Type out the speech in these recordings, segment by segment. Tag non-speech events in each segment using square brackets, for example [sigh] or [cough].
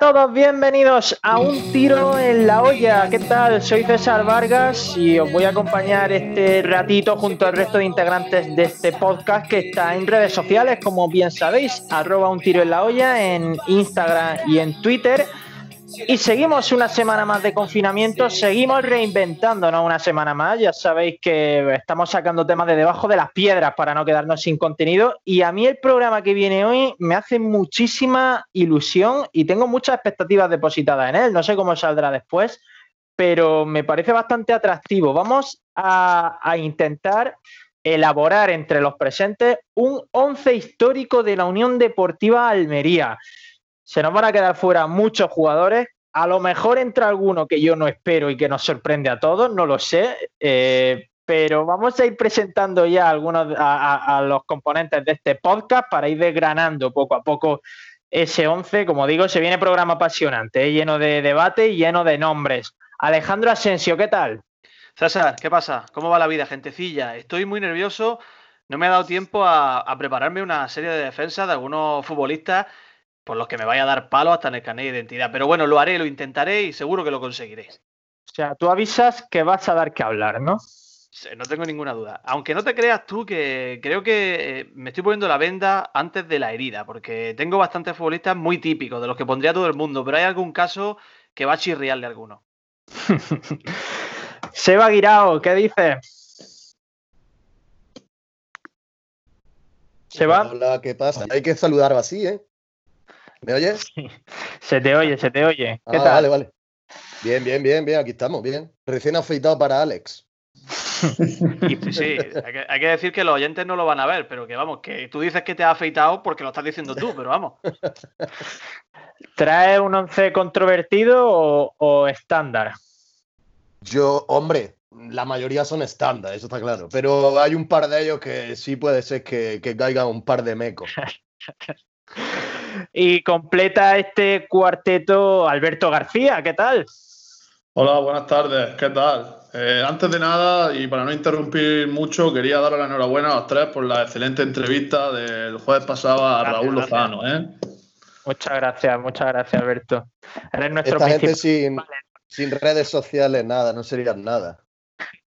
Todos, bienvenidos a Un Tiro en la Olla. ¿Qué tal? Soy César Vargas y os voy a acompañar este ratito junto al resto de integrantes de este podcast que está en redes sociales, como bien sabéis, arroba Un Tiro en la Olla en Instagram y en Twitter. Y seguimos una semana más de confinamiento, seguimos reinventándonos una semana más. Ya sabéis que estamos sacando temas de debajo de las piedras para no quedarnos sin contenido. Y a mí el programa que viene hoy me hace muchísima ilusión y tengo muchas expectativas depositadas en él. No sé cómo saldrá después, pero me parece bastante atractivo. Vamos a, a intentar elaborar entre los presentes un once histórico de la Unión Deportiva Almería se nos van a quedar fuera muchos jugadores. A lo mejor entra alguno que yo no espero y que nos sorprende a todos, no lo sé. Eh, pero vamos a ir presentando ya algunos a, los componentes de este podcast para ir desgranando poco a poco ese 11. Como digo, se viene programa apasionante, ¿eh? lleno de debate y lleno de nombres. Alejandro Asensio, ¿qué tal? César, ¿qué pasa? ¿Cómo va la vida, gentecilla? Estoy muy nervioso. No me ha dado tiempo a, a prepararme una serie de defensas de algunos futbolistas por los que me vaya a dar palo hasta en el carnet de identidad. Pero bueno, lo haré, lo intentaré y seguro que lo conseguiré. O sea, tú avisas que vas a dar que hablar, ¿no? No tengo ninguna duda. Aunque no te creas tú que creo que eh, me estoy poniendo la venda antes de la herida, porque tengo bastantes futbolistas muy típicos, de los que pondría todo el mundo, pero hay algún caso que va a chirriarle a alguno. [laughs] Seba Guirao, ¿qué dices? Seba. Hola, ¿qué pasa? Hay que saludar así, ¿eh? ¿Me oyes? Se te oye, se te oye. ¿Qué ah, tal? Vale, vale. Bien, bien, bien, bien, aquí estamos, bien. Recién afeitado para Alex. [laughs] sí, hay que, hay que, decir que los oyentes no lo van a ver, pero que vamos, que tú dices que te has afeitado porque lo estás diciendo tú, pero vamos. [laughs] ¿Trae un once controvertido o, o estándar? Yo, hombre, la mayoría son estándar, eso está claro. Pero hay un par de ellos que sí puede ser que, que caigan un par de mecos. [laughs] Y completa este cuarteto Alberto García, ¿qué tal? Hola, buenas tardes, ¿qué tal? Eh, antes de nada, y para no interrumpir mucho, quería dar la enhorabuena a los tres por la excelente entrevista del jueves pasado a gracias, Raúl Lozano. ¿eh? Muchas gracias, muchas gracias, Alberto. Eres nuestro Esta gente sin, sin redes sociales, nada, no serían nada.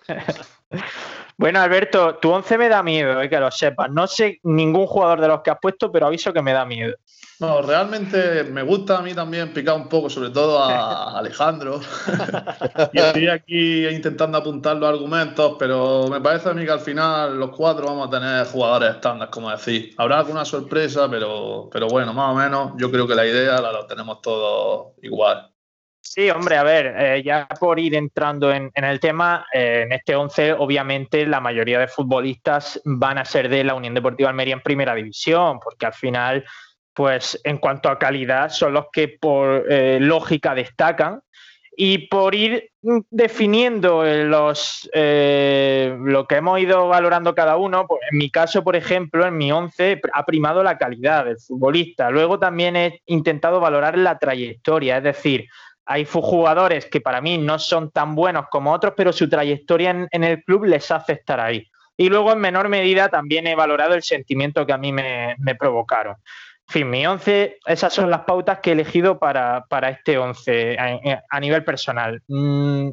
[laughs] Bueno, Alberto, tu 11 me da miedo, eh, que lo sepas. No sé ningún jugador de los que has puesto, pero aviso que me da miedo. No, realmente me gusta a mí también picar un poco, sobre todo a [laughs] Alejandro. [laughs] y estoy aquí intentando apuntar los argumentos, pero me parece a mí que al final los cuatro vamos a tener jugadores estándar, como decir. Habrá alguna sorpresa, pero, pero bueno, más o menos yo creo que la idea la, la tenemos todos igual. Sí, hombre, a ver, eh, ya por ir entrando en, el tema, eh, en este 11 obviamente la mayoría de futbolistas van a ser de la Unión Deportiva Almería en primera división, porque al final, pues en cuanto a calidad, son los que por eh, lógica destacan. Y por ir definiendo los, lo que hemos ido valorando cada uno, pues en mi caso, por ejemplo, en mi 11 ha primado la calidad del futbolista. Luego también he intentado valorar la trayectoria, es decir, hay jugadores que para mí no son tan buenos como otros, pero su trayectoria en, en, el club les hace estar ahí. Y luego, en menor medida, también he valorado el sentimiento que a mí me, me provocaron. En fin, mi 11, esas son las pautas que he elegido para, para este 11 a, a, nivel personal. Mm,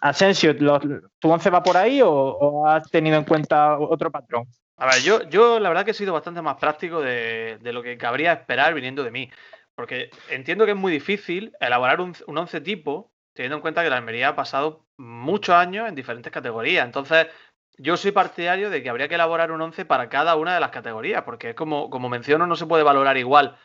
Asensio, ¿lo, ¿tu 11 va por ahí o, o, has tenido en cuenta otro patrón? A ver, yo, yo la verdad que he sido bastante más práctico de, de lo que cabría esperar viniendo de mí. Porque entiendo que es muy difícil elaborar un, un once tipo, teniendo en cuenta que la Almería ha pasado muchos años en diferentes categorías. Entonces, yo soy partidario de que habría que elaborar un once para cada una de las categorías, porque es como, como menciono, no se puede valorar igual.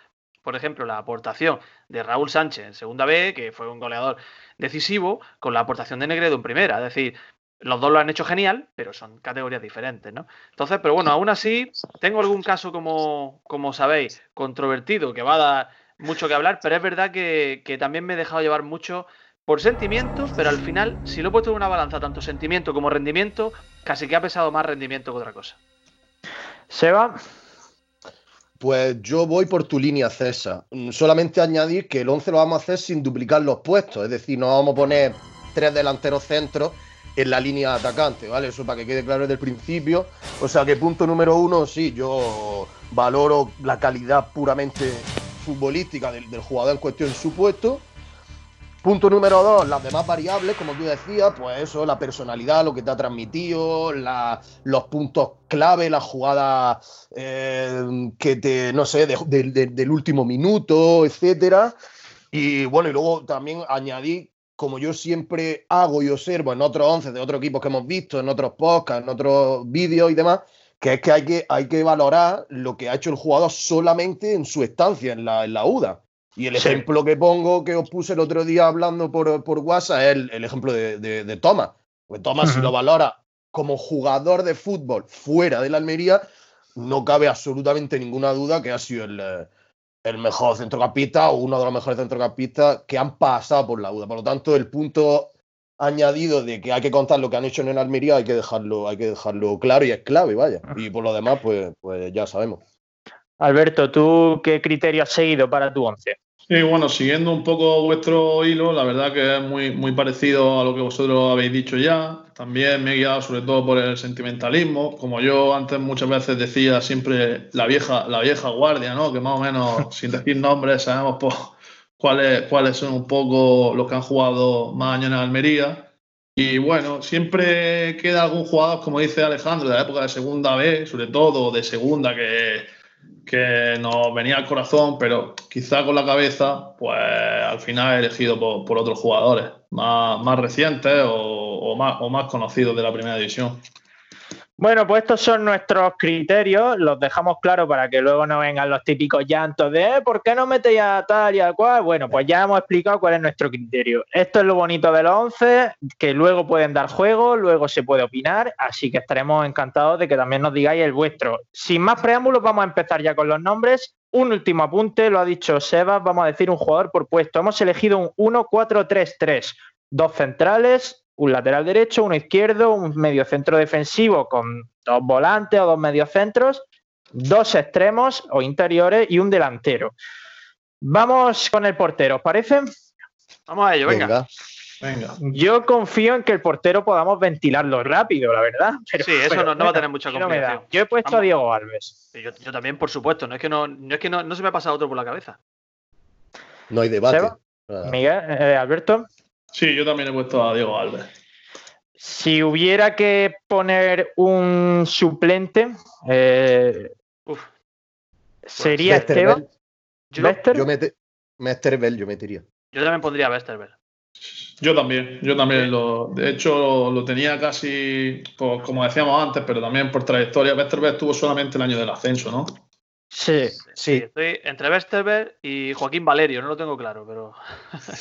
Por ejemplo, la aportación de Raúl Sánchez en segunda B, que fue un goleador decisivo, con la aportación de Negredo en primera. Es decir, los dos lo han hecho genial, pero son categorías diferentes, ¿no? Entonces, pero bueno, aún así, tengo algún caso, como, como sabéis, controvertido, que va a dar mucho que hablar, pero es verdad que, que, también me he dejado llevar mucho por sentimientos, pero al final, si lo he puesto en una balanza, tanto sentimiento como rendimiento, casi que ha pesado más rendimiento que otra cosa. Seba. Pues yo voy por tu línea, César. Solamente añadir que el 11 lo vamos a hacer sin duplicar los puestos. Es decir, no vamos a poner tres delanteros centros en la línea atacante, ¿vale? Eso para que quede claro desde el principio. O sea que punto número uno, sí, yo valoro la calidad puramente futbolística del, jugador en cuestión en su puesto. Punto número dos, las demás variables, como tú decías, pues eso, la personalidad, lo que te ha transmitido, los puntos clave, las jugadas eh, que te, no sé, de- de- de- del último minuto, etcétera. Y bueno, y luego también añadí, como yo siempre hago y observo en otros 11 de otros equipos que hemos visto, en otros podcasts, en otros vídeos y demás, que es que hay que, hay que valorar lo que ha hecho el jugador solamente en su estancia en la, en la UDA. Y el Sí. ejemplo que pongo, que os puse el otro día hablando por, por WhatsApp, es el, el ejemplo de, de, de Thomas. Pues Thomas, si lo valora como jugador de fútbol fuera de la Almería, no cabe absolutamente ninguna duda que ha sido el, eh, el mejor centrocampista o uno de los mejores centrocampistas que han pasado por la UDA. Por lo tanto, el punto añadido de que hay que contar lo que han hecho en el Almería hay que dejarlo, hay que dejarlo claro y es clave, vaya. Y por lo demás, pues, pues ya sabemos. Alberto, ¿tú qué criterio has seguido para tu once? Sí, bueno, siguiendo un poco vuestro hilo, la verdad que es muy, muy parecido a lo que vosotros habéis dicho ya. También me he guiado sobre todo por el sentimentalismo. Como yo antes muchas veces decía siempre la vieja, la vieja guardia, ¿no? Que más o menos, sin decir nombres, sabemos pues, cuáles, cuáles son un poco los que han jugado más años en Almería. Y bueno, siempre queda algún jugador, como dice Alejandro, de la época de segunda B, sobre todo, de segunda, que, que nos venía al corazón, pero quizá con la cabeza, pues al final elegido por, por otros jugadores más, más recientes o, o más, o más conocidos de la primera división. Bueno, pues estos son nuestros criterios, los dejamos claros para que luego no vengan los típicos llantos de "Eh, ¿por qué no metéis a tal y al cual? Bueno, pues ya hemos explicado cuál es nuestro criterio. Esto es lo bonito de los 11, que luego pueden dar juego, luego se puede opinar, así que estaremos encantados de que también nos digáis el vuestro. Sin más preámbulos, vamos a empezar ya con los nombres. Un último apunte, lo ha dicho Sebas, vamos a decir un jugador por puesto. Hemos elegido un 1-4-3-3, dos centrales, un lateral derecho, uno izquierdo, un mediocentro defensivo con dos volantes o dos mediocentros, dos extremos o interiores y un delantero. Vamos con el portero, ¿os parece? Vamos a ello, venga. Venga. Venga. Yo confío en que el portero podamos ventilarlo rápido, la verdad. [laughs] pero- Sí, eso pero no- no va a tener mucha no complicación. Yo he puesto a. Diego Alves. Yo, yo también, por supuesto. No es que no, no es que no, no se me ha pasado otro por la cabeza. No hay debate. Seba, Miguel, eh, Alberto. Sí, yo también he puesto a Diego Alves. Si hubiera que poner un suplente, eh, Uf, sería Westerveld. Esteban. yo, Bester. Yo Mesterveld yo metería. yo también pondría a Westerberg. Yo también, yo también lo. De hecho, lo tenía casi, pues, como decíamos antes, pero también por trayectoria. Westerberg estuvo solamente el año del ascenso, ¿no? Sí. Sí, estoy entre Westerberg y Joaquín Valerio, no lo tengo claro, pero.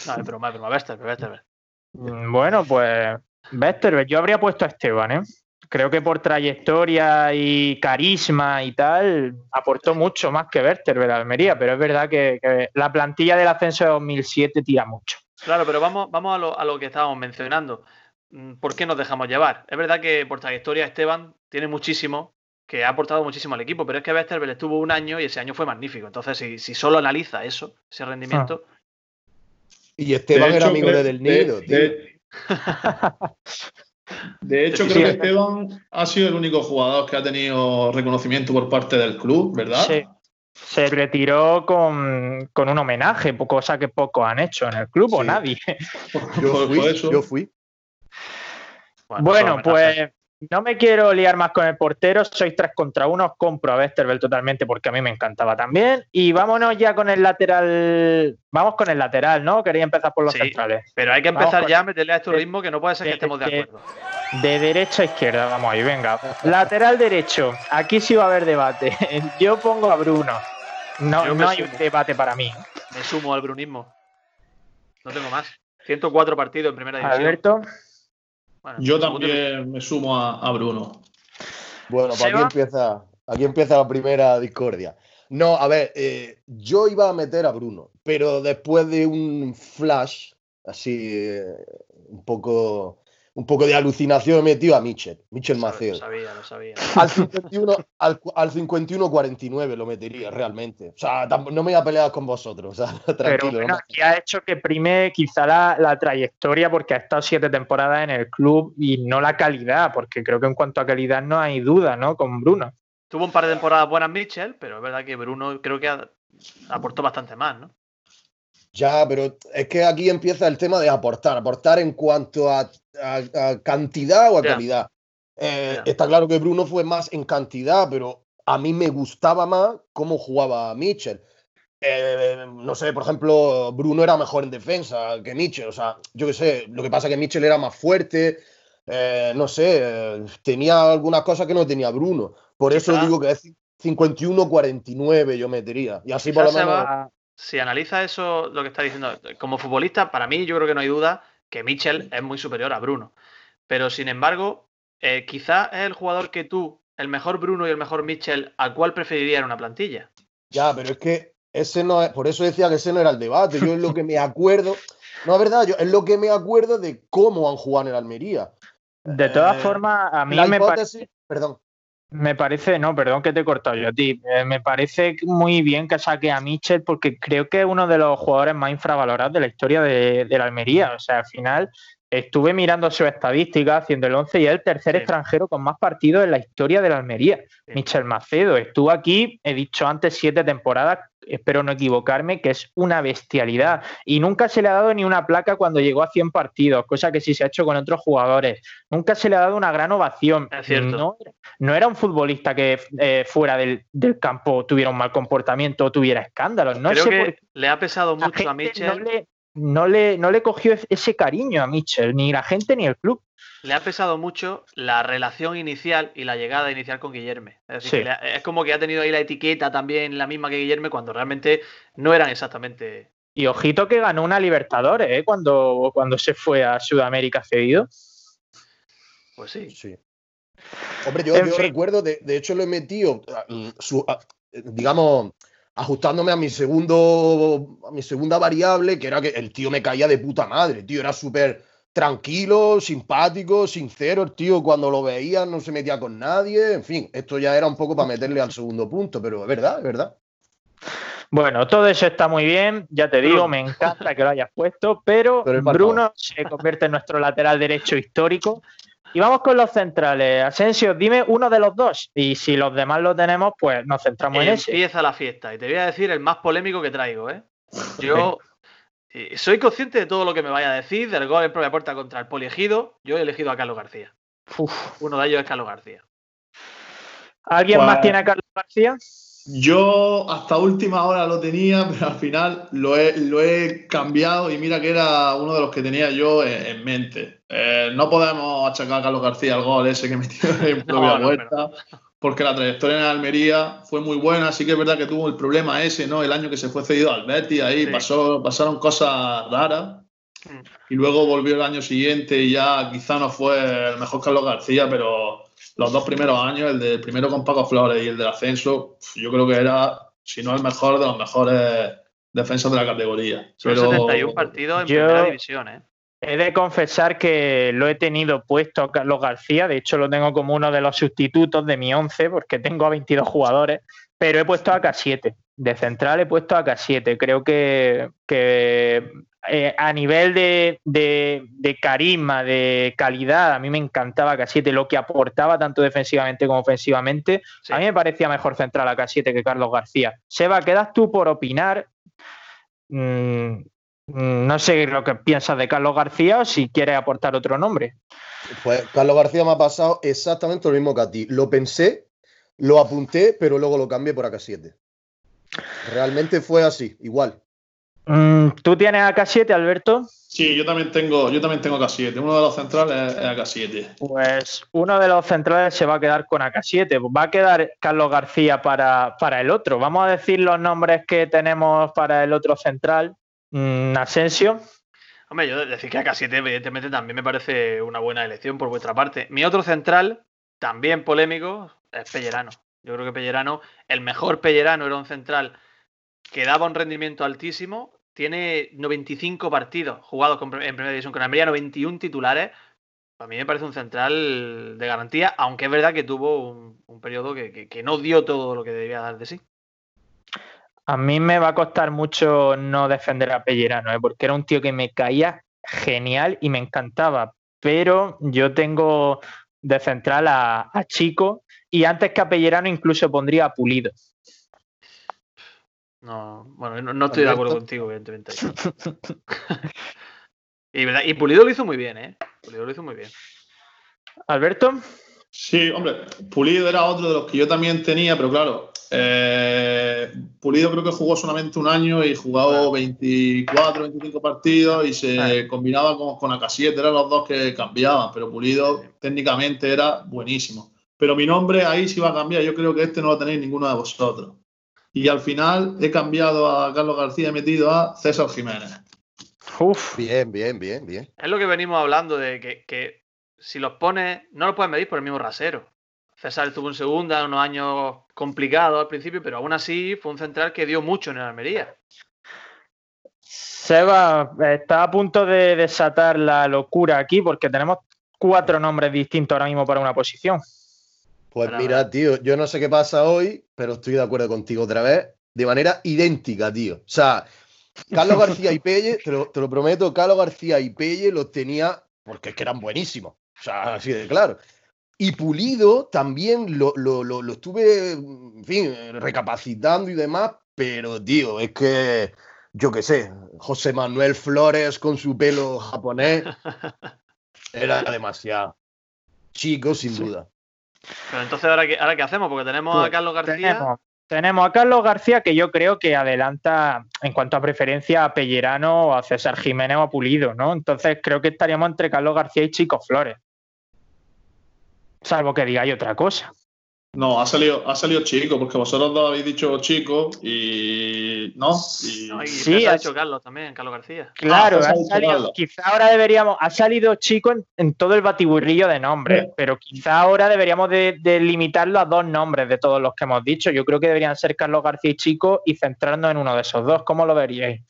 no, es broma, es broma. Westerberg, Westerberg. Mm, Bueno, pues Westerberg, yo habría puesto a Esteban, ¿eh? Creo que por trayectoria y carisma y tal, aportó mucho más que Westerberg a Almería, pero es verdad que, que la plantilla del ascenso de 2007 tira mucho. Claro, pero vamos, vamos a, lo, a lo que estábamos mencionando. Mm, ¿Por qué nos dejamos llevar? Es verdad que por trayectoria Esteban tiene muchísimo, que ha aportado muchísimo al equipo, pero es que Westerberg estuvo un año y ese año fue magnífico. Entonces, si, si solo analiza eso, ese rendimiento, Y Esteban era amigo creo- de Del Nido, de- tío. de- De [laughs] hecho, creo que Esteban ha sido el único jugador que ha tenido reconocimiento por parte del club, ¿verdad? Sí. Se retiró con, con un homenaje, cosa que pocos han hecho en el club o nadie. [laughs] Yo fui, yo fui. Bueno, pues. No me quiero liar más con el portero. Sois tres contra uno. Compro a Westerveld totalmente porque a mí me encantaba también. Y vámonos ya con el lateral. Vamos con el lateral, ¿no? Quería empezar por los Sí. centrales. Pero hay que empezar con- ya a meterle a este ritmo que no puede ser que estemos de acuerdo. De derecha a izquierda, vamos ahí, venga. Lateral derecho. Aquí sí va a haber debate. [laughs] Yo pongo a Bruno. No, no hay un debate para mí. Me sumo al brunismo. No tengo más. 104 partidos en primera división. Alberto. Bueno, Yo también me sumo a, a Bruno. Bueno, pues aquí empieza, aquí empieza la primera discordia. No, a ver, eh, yo iba a meter a Bruno, pero después de un flash, así, eh, un poco un poco de alucinación he metido a Michel, Michel Lo Macedo. sabía, lo sabía. Al 51, al, al 51-49 lo metería realmente. O sea, no me voy a pelear con vosotros. O sea, [laughs] Pero tranquilo. bueno, no me- aquí ha hecho que prime quizá la, la trayectoria porque ha estado siete temporadas en el club y no la calidad, porque creo que en cuanto a calidad no hay duda, ¿no? Con Bruno. Tuvo un par de temporadas buenas Mitchell, pero es verdad que Bruno creo que ha- aportó bastante más, ¿no? Ya, pero es que aquí empieza el tema de aportar. Aportar en cuanto a, a- a cantidad o a calidad. Eh. Está claro que Bruno fue más en cantidad, pero a mí me gustaba más cómo jugaba Mitchell. Eh, no sé, por ejemplo, Bruno era mejor en defensa que Mitchell. O sea, yo qué sé, lo que pasa es que Mitchell era más fuerte. eh, no sé, tenía algunas cosas que no tenía Bruno. Por eso digo que es 51-49 yo metería. Y así por lo menos. Si analiza eso, lo que está diciendo, como futbolista, para mí yo creo que no hay duda que Mitchell es muy superior a Bruno. Pero sin embargo, eh, quizás es el jugador que tú, el mejor Bruno y el mejor Mitchell, ¿a cuál preferiría en una plantilla? Ya, pero es que ese no es, por eso decía que ese no era el debate. Yo es lo que me acuerdo, no es verdad, yo es lo que me acuerdo de cómo han jugado en el Almería. De todas Eh, formas, a mí La me, parece perdón. Me parece, no, perdón que te he cortado yo a ti. Eh, me parece muy bien que saque a Mitchell porque creo que es uno de los jugadores más infravalorados de la historia de, de la Almería. O sea, al final estuve mirando sus estadísticas, haciendo el 11 y es el tercer Sí. extranjero con más partidos en la historia de la Almería. Sí. Michel Macedo estuvo aquí, he dicho antes, siete temporadas, espero no equivocarme, que es una bestialidad. Y nunca se le ha dado ni una placa cuando llegó a 100 partidos, cosa que sí se ha hecho con otros jugadores. Nunca se le ha dado una gran ovación. Es cierto. No, no era un futbolista que eh, fuera del, del campo tuviera un mal comportamiento o tuviera escándalos. No creo sé que por le ha pesado mucho a no le, no, le, no le cogió ese cariño a Mitchell, ni la gente ni el club. le ha pesado mucho la relación inicial y la llegada inicial con Guillerme. Es decir, Sí. que le ha- es como que ha tenido ahí la etiqueta también la misma que Guillerme cuando realmente no eran exactamente. Y ojito que ganó una Libertadores ¿eh? cuando, cuando se fue a Sudamérica cedido. Pues sí. Sí. Hombre, yo, recuerdo, de, de hecho lo he metido, su- digamos, ajustándome a mi segundo, a mi segunda variable, que era que el tío me caía de puta madre, tío, era súper tranquilo, simpático, sincero, el tío. Cuando lo veía no se metía con nadie, en fin, esto ya era un poco para meterle al segundo punto, pero es verdad, es verdad. Bueno, todo eso está muy bien, ya te digo, me encanta que lo hayas puesto, pero, Bruno se convierte en nuestro lateral derecho histórico. Y vamos con los centrales. Asensio, dime uno de los dos. Y si los demás lo tenemos, pues nos centramos en ese. Empieza la fiesta. Y te voy a decir el más polémico que traigo, ¿eh? [laughs] Yo eh, soy consciente de todo lo que me vaya a decir, del gol en propia puerta contra el poliegido. Yo he elegido a Carlos García. Uf. Uno de ellos es Carlos García. ¿Alguien Pues- más tiene a Carlos García? Yo hasta última hora lo tenía, pero al final lo he, lo he cambiado y mira que era uno de los que tenía yo en, en mente. Eh, no podemos achacar a Carlos García el gol ese que metió [laughs] en No, propia no, vuelta, porque la trayectoria en Almería fue muy buena. Sí que es verdad que tuvo el problema ese, ¿no? El año que se fue cedido al Betis, ahí Sí. pasó, pasaron cosas raras. Mm. Y luego volvió el año siguiente y ya quizá no fue el mejor Carlos García, pero los dos primeros años, el del primero con Paco Flores y el del ascenso, yo creo que era, si no el mejor, de los mejores defensas de la categoría. Son Pero 71 partidos en yo- primera división, ¿eh? He de confesar que lo he tenido puesto a Carlos García, de hecho lo tengo como uno de los sustitutos de mi 11 porque tengo a 22 jugadores, pero he puesto a K7. De central he puesto a K7. Creo que, que, eh, a nivel de, de- de carisma, de calidad, a mí me encantaba K7, lo que aportaba tanto defensivamente como ofensivamente. Sí. A mí me parecía mejor central a K7 que Carlos García. Seba, quedas tú por opinar. Mm, mm, no sé lo que piensas de Carlos García o si quieres aportar otro nombre. Pues Carlos García me ha pasado exactamente lo mismo que a ti. Lo pensé, lo apunté, pero luego lo cambié por AK7. Realmente fue así, igual. Mm, ¿Tú tienes a K7, Alberto? sí, yo también tengo, yo también tengo AK7. Uno de los centrales es, es AK7. Pues uno de los centrales se va a quedar con AK7. Va a quedar Carlos García para, para el otro. Vamos a decir los nombres que tenemos para el otro central. Mm. Hombre, yo decir que AK7 evidentemente también me parece una buena elección por vuestra parte. Mi otro central, también polémico, es Pellerano. Yo creo que Pellerano, el mejor Pellerano era un central que daba un rendimiento altísimo. Tiene 95 partidos jugados en primera división con Almería, 91 titulares. A mí me parece un central de garantía, aunque es verdad que tuvo un, periodo que, no dio todo lo que debía dar de sí. A mí me va a costar mucho no defender a Pellerano, ¿eh? porque era un tío que me caía genial y me encantaba. Pero yo tengo de central a, Chico y antes que a Pellerano incluso pondría a Pulido. No, bueno, no, estoy de acuerdo contigo, evidentemente. [laughs] y, ¿verdad? y Pulido lo hizo muy bien, ¿eh? Pulido lo hizo muy bien. Alberto. Sí, hombre, Pulido era otro de los que yo también tenía, pero claro, eh, Pulido creo que jugó solamente un año y jugado 24, 25 partidos y se combinaba con, con Acasiete, eran los dos que cambiaban, pero Pulido técnicamente era buenísimo. Pero mi nombre ahí sí va a cambiar, yo creo que este no lo tenéis ninguno de vosotros. Y al final he cambiado a Carlos García y he metido a César Jiménez. Uf. Bien, bien, bien, bien. Es lo que venimos hablando de que, que si los pones, no los puedes medir por el mismo rasero. César estuvo en segunda, unos años complicados al principio, pero aún así fue un central que dio mucho en el Almería. Seba, está a punto de desatar la locura aquí porque tenemos cuatro nombres distintos ahora mismo para una posición. Pues mira, tío, yo no sé qué pasa hoy, pero estoy de acuerdo contigo otra vez, de manera idéntica, tío. O sea, Carlos García y Pelle, te lo, te lo prometo, Carlos García y Pelle los tenía porque es que eran buenísimos. O sea, así de claro. Y Pulido también lo, lo, estuve, en fin, recapacitando y demás, pero, tío, es que, yo qué sé, José Manuel Flores con su pelo japonés [laughs] era demasiado chico, sin duda. Pero entonces, ¿ahora qué, ahora qué hacemos? Porque tenemos a pues Carlos García. Tenemos, a Carlos García, que yo creo que adelanta en cuanto a preferencia a Pellerano o a César Jiménez o a Pulido, ¿no? Entonces creo que estaríamos entre Carlos García y Chico Flores. Salvo que digáis otra cosa. No, ha salido, ha salido chico, porque vosotros dos habéis dicho chico y. ¿No? sí, ha dicho Carlos también, Carlos García. Claro, ah, ha salido, quizá ahora deberíamos. Ha salido chico en, todo el batiburrillo de nombres, pero quizá ahora deberíamos de, limitarlo a dos nombres de todos los que hemos dicho. Yo creo que deberían ser Carlos García y Chico y centrarnos en uno de esos dos. ¿Cómo lo veríais?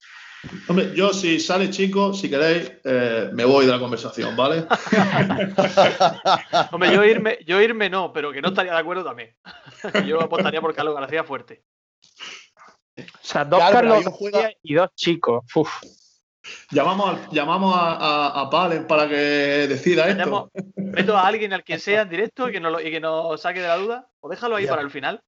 Hombre, yo si sale chico, si queréis, eh, me voy de la conversación, ¿vale? [laughs] Hombre, yo irme, yo irme no, pero que no estaría de acuerdo también. [laughs] yo apostaría por Carlos García fuerte. O sea, dos Carlos y dos chicos. Llamamos, llamamos a, a, Palen para que decida esto. Meto a alguien al que sea en directo y que, nos, y que nos saque de la duda. O déjalo ahí para el final.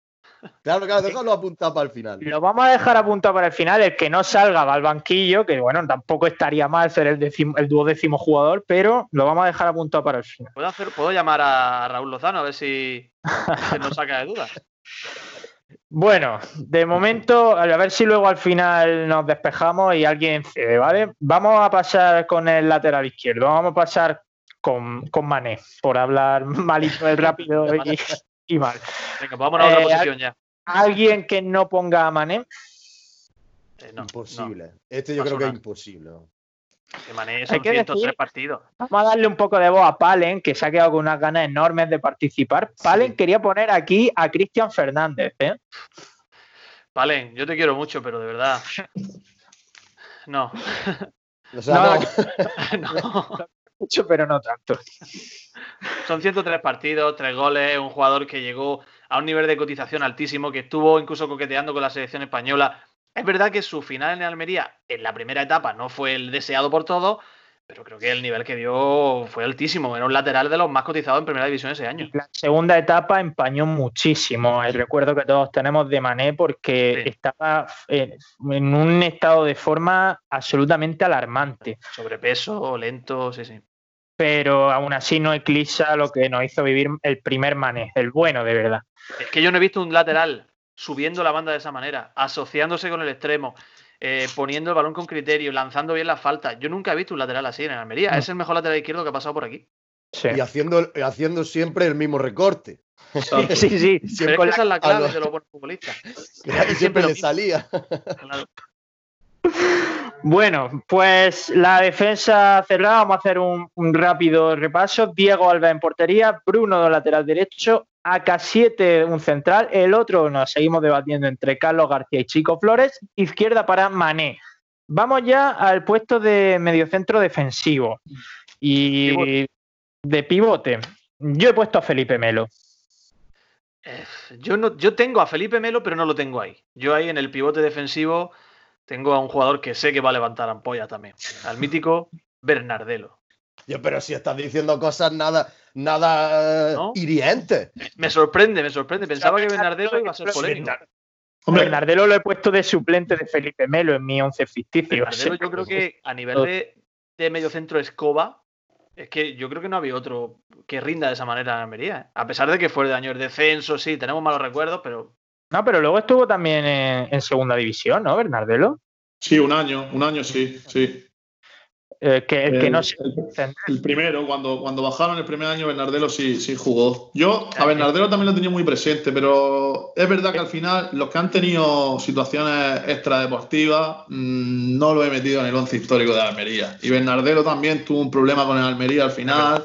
Claro, claro, déjalo apuntado para el final. Lo vamos a dejar apuntado para el final. El que no salga va al banquillo, que bueno, tampoco estaría mal ser el, el duodécimo jugador, pero lo vamos a dejar apuntado para el final. ¿Puedo, hacer, ¿puedo llamar a Raúl Lozano a ver si [laughs] nos saca de dudas? Bueno, de momento, a ver si luego al final nos despejamos y alguien cede, ¿vale? Vamos a pasar con el lateral izquierdo, vamos a pasar con, con Mané, por hablar [laughs] malito, [laughs] rápido y, y mal. Venga, vamos a otra eh, posición ya. ¿Alguien que no ponga a Mané? Eh, imposible. Este yo creo que es imposible. Mané son 103 partidos. Vamos a darle un poco de voz a Palen, que se ha quedado con unas ganas enormes de participar. Palen quería poner aquí a Cristian Fernández. ¿eh? Palen, yo te quiero mucho, pero de verdad. [laughs] No. O sea, no. no. [laughs] [laughs] Mucho, pero no tanto. Son 103 partidos, 3 goles, un jugador que llegó a un nivel de cotización altísimo, que estuvo incluso coqueteando con la selección española. Es verdad que su final en Almería, en la primera etapa, no fue el deseado por todos, pero creo que el nivel que dio fue altísimo. Era un lateral de los más cotizados en primera división ese año. La segunda etapa empañó muchísimo el recuerdo que todos tenemos de Mané porque estaba en un estado de forma absolutamente alarmante. Sobrepeso, lento, sí, sí. Pero aún así no eclipsa lo que nos hizo vivir el primer Mané, el bueno de verdad. Es que yo no he visto un lateral subiendo la banda de esa manera, asociándose con el extremo, eh, poniendo el balón con criterio, lanzando bien las faltas. Yo nunca he visto un lateral así en Almería. Es el mejor lateral izquierdo que ha pasado por aquí. Y haciendo, haciendo siempre el mismo recorte. [laughs] Sí, sí, Siempre esa es la clave de los buenos futbolistas. [laughs] siempre, le salía. [laughs] Bueno, pues la defensa cerrada, vamos a hacer un, rápido repaso. Diego Alba en portería, Bruno lateral derecho, AK7 un central, el otro nos seguimos debatiendo entre Carlos García y Chico Flores, izquierda para Mané. Vamos ya al puesto de mediocentro defensivo. Y de pivote, yo he puesto a Felipe Melo. Eh, yo, no, yo tengo a Felipe Melo, pero no lo tengo ahí. Yo ahí en el pivote defensivo tengo a un jugador que sé que va a levantar ampolla también. Al mítico Bernardelo. Yo, pero si estás diciendo cosas nada, nada ¿No? hirientes. Me sorprende, me sorprende. Pensaba que Bernardelo iba a ser polémico. Hombre, Bernardelo lo he puesto de suplente de Felipe Melo en mi once ficticio. Bernardelo yo creo que a nivel de, de mediocentro escoba, es que yo creo que no había otro que rinda de esa manera en Almería. ¿eh? A pesar de que fue de año el descenso, sí, tenemos malos recuerdos, pero No, pero luego estuvo también en, en segunda división, ¿no, Bernardelo? sí, un año, un año sí, sí. Eh, que, que El- no sé el- entender. El primero, cuando, cuando bajaron el primer año, Bernardelo sí, sí jugó. Yo a Bernardelo también lo tenía muy presente, pero es verdad que al final los que han tenido situaciones extradeportivas mm, no lo he metido en el once histórico de Almería. Y Bernardelo también tuvo un problema con el Almería al final,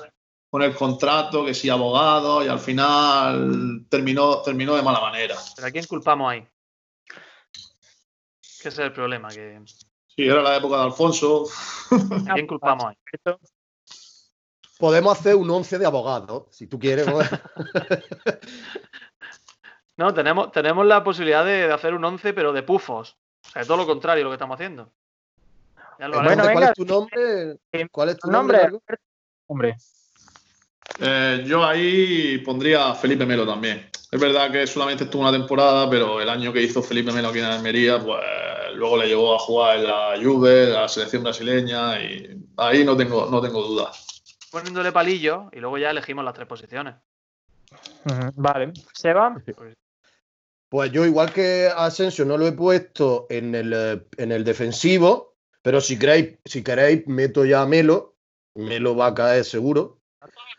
con el contrato, que sí abogado, y al final terminó, terminó de mala manera. ¿pero ¿a quién culpamos ahí? Que ese es el problema, que Sí, era la época de Alfonso. [laughs] ¿a quién culpamos ahí? Podemos hacer un once de abogados, si tú quieres. ¿no? [laughs] No, tenemos, tenemos la posibilidad de, de hacer un 11, pero de pufos. O sea, todo lo contrario de lo que estamos haciendo. Ya lo Bueno, ¿Cuál venga. es tu nombre? ¿Cuál es tu Tu nombre? nombre. Eh, yo ahí pondría a Felipe Melo también. Es verdad que solamente estuvo una temporada, pero el año que hizo Felipe Melo aquí en Almería, pues luego le llevó a jugar en la Juve, la selección brasileña, y ahí no tengo, no tengo dudas. poniéndole palillo y luego ya elegimos las tres posiciones. Vale. Seba, Pues yo, igual que Asensio, no lo he puesto en el, en el defensivo, pero si queréis, si queréis, meto ya a Melo. Melo va a caer seguro.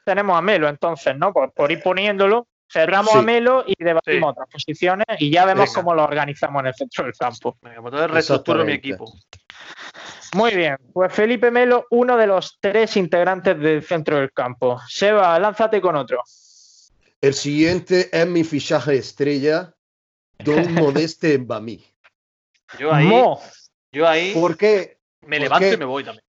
Tenemos a Melo entonces, ¿no? Por, por ir poniéndolo, cerramos Sí. a Melo y debatimos Sí. otras posiciones y ya vemos Venga. cómo lo organizamos en el centro del campo. Venga, pues entonces reestructuro mi equipo. Muy bien, pues Felipe Melo, uno de los tres integrantes del centro del campo. Seba, lánzate con otro. El siguiente es mi fichaje estrella, Don [laughs] Modeste Bami. Yo ahí, Mo, yo ahí ¿Por qué? me por levanto qué? y me voy también.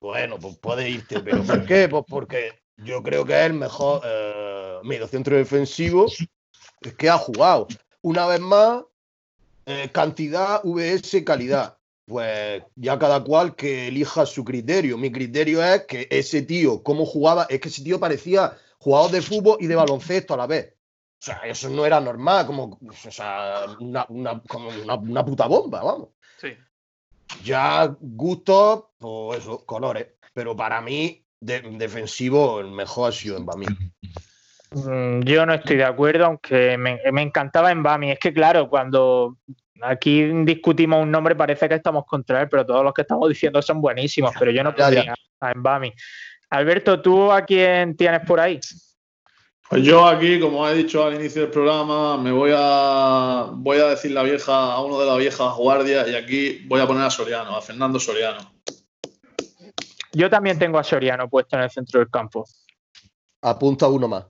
Bueno, pues puede irte, pero ¿por qué? Pues porque yo creo que es el mejor eh, mediocentro defensivo que ha jugado. Una vez más, eh, cantidad, VS, calidad. Pues ya cada cual que elija su criterio. Mi criterio es que ese tío, cómo jugaba, es que ese tío parecía jugador de fútbol y de baloncesto a la vez. O sea, eso no era normal, como, o sea, una, una- como una- una puta bomba, vamos. Sí. Ya gustos, pues eso, colores. Pero para mí, de- defensivo, el mejor ha sido en Bami. mm, yo no estoy de acuerdo, aunque me, me encantaba Mbami. Es que claro, cuando aquí discutimos un nombre parece que estamos contra él, pero todos los que estamos diciendo son buenísimos, pero yo no [laughs] Ya, ya. pondría a Mbami. Alberto, ¿tú a quién tienes por ahí? Pues yo aquí, como he dicho al inicio del programa, me voy a voy a decir la vieja, a uno de las viejas guardias, y aquí voy a poner a Soriano, a Fernando Soriano. Yo también tengo a Soriano puesto en el centro del campo. Apunta uno más.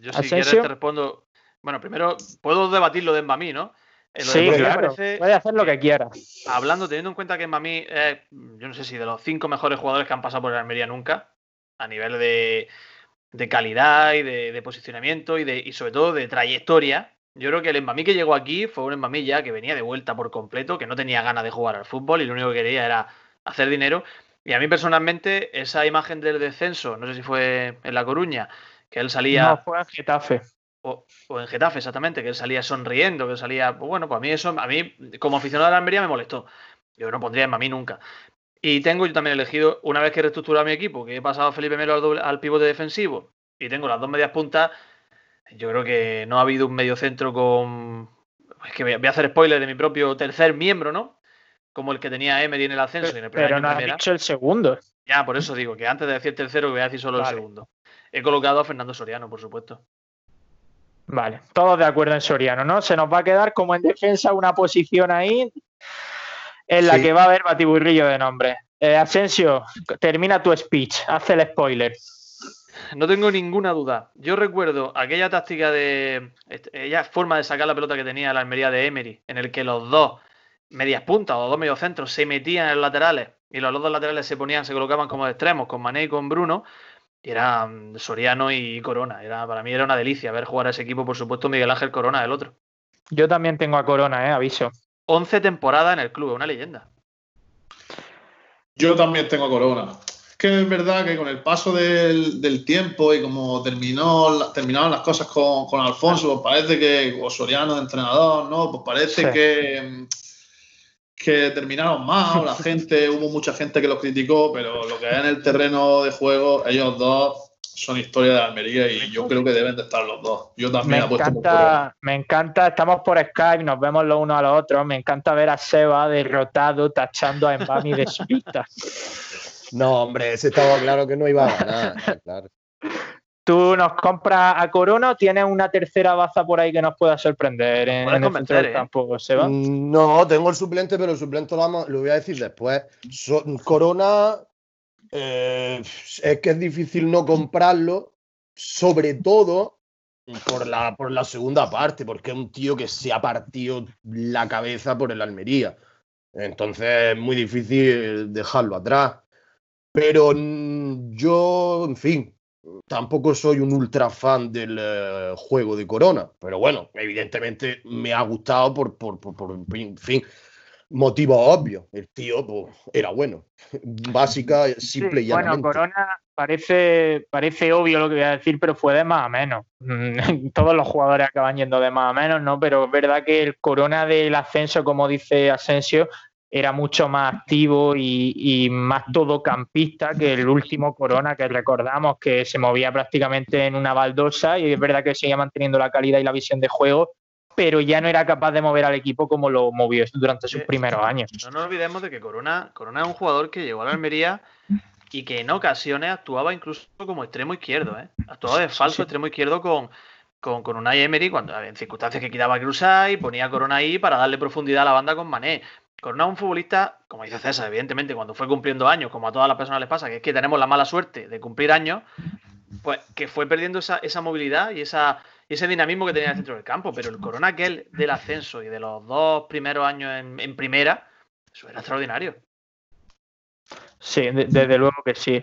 Yo si Asensio. quieres te respondo. Bueno, primero puedo debatir lo de Mbami, ¿no? Eh, lo de Sí, me claro, parece- hacer lo que quiera. hablando, teniendo en cuenta que Mbami es, yo no sé si de los cinco mejores jugadores que han pasado por el Almería nunca, a nivel de, de calidad y de, de posicionamiento y, de, y sobre todo de trayectoria. Yo creo que el Mbami que llegó aquí fue un Mbami ya que venía de vuelta por completo, que no tenía ganas de jugar al fútbol y lo único que quería era hacer dinero. Y a mí personalmente, esa imagen del descenso, no sé si fue en La Coruña, que él salía No, fue en Getafe. o, o en Getafe, exactamente, que él salía sonriendo, que salía. Pues bueno, pues a mí eso, a mí, como aficionado a la Almería, me molestó. Yo no pondría en mí nunca. Y tengo yo también elegido, una vez que he reestructurado mi equipo, que he pasado a Felipe Melo al, doble- al pivote defensivo y tengo las dos medias puntas, yo creo que no ha habido un medio centro con. Es que a voy a hacer spoiler de mi propio tercer miembro, ¿no? Como el que tenía Emery en el ascenso y en el primer Pero año no has primera. dicho el segundo. Ya, por eso digo que antes de decir tercero, voy a decir solo Vale. el segundo. He colocado a Fernando Soriano, por supuesto. Vale, todos de acuerdo en Soriano, ¿no? Se nos va a quedar como en defensa una posición ahí en la Sí. que va a haber batiburrillo de nombres. Eh, Asensio, termina tu speech, haz el spoiler. No tengo ninguna duda. Yo recuerdo aquella táctica de. aquella forma de sacar la pelota que tenía la Almería de Emery, en el que los dos medias puntas o dos mediocentros se metían en los laterales y los dos laterales se ponían, se colocaban como de extremos, con Mané y con Bruno. Y era mm, Soriano y Corona. Era, para mí era una delicia ver jugar a ese equipo, por supuesto, Miguel Ángel Corona, el otro. Yo también tengo a Corona, ¿eh? aviso. 11 temporadas en el club, una leyenda. Yo también tengo a Corona. Es que es verdad que con el paso del, tiempo y como terminó, terminaron las cosas con, Alfonso, pues parece que, o Soriano de entrenador, ¿no? Pues parece que, que terminaron mal, la [laughs] gente, hubo mucha gente que los criticó, pero lo que hay en el terreno de juego, ellos dos son historias de Almería y yo creo que deben de estar los dos. Yo también me encanta, Me encanta, estamos por Skype, nos vemos los unos a los otros. Me encanta ver a Seba derrotado, tachando a Mbami de [laughs] pista. No, hombre, ese estaba claro que no iba a ganar. Claro. ¿Tú nos compras a Corona o tienes una tercera baza por ahí que nos pueda sorprender en, el centro del ¿eh? campo, Seba? No, tengo el suplente, pero el suplente lo, voy a decir después. Corona eh, es que es difícil no comprarlo, sobre todo por la, por la segunda parte, porque es un tío que se ha partido la cabeza por el Almería. Entonces es muy difícil dejarlo atrás. Pero mm, yo, en fin, tampoco soy un ultra fan del eh, juego de Corona. Pero bueno, evidentemente me ha gustado por, por, por, por en fin, motivo obvio. El tío pues, era bueno. [laughs] Básica, simple y Bueno, Corona parece, parece obvio lo que voy a decir, pero fue de más a menos. [laughs] Todos los jugadores acaban yendo de más a menos, ¿no? Pero es verdad que el Corona del ascenso, como dice Asensio, era mucho más activo y, y, más todocampista que el último Corona que recordamos que se movía prácticamente en una baldosa y es verdad que seguía manteniendo la calidad y la visión de juego, pero ya no era capaz de mover al equipo como lo movió durante sus primeros años. No nos olvidemos de que Corona, Corona es un jugador que llegó a la Almería y que en ocasiones actuaba incluso como extremo izquierdo, ¿eh? Actuaba de falso extremo izquierdo con, con, con una Emery cuando en circunstancias que quitaba cruzar y ponía a Corona ahí para darle profundidad a la banda con Mané. Corona un futbolista, como dice César, evidentemente, cuando fue cumpliendo años, como a todas las personas les pasa, que es que tenemos la mala suerte de cumplir años, pues que fue perdiendo esa, movilidad y ese dinamismo que tenía en el centro del campo. Pero el Corona aquel del ascenso y de los dos primeros años en, primera, eso era extraordinario. Sí, desde luego que sí.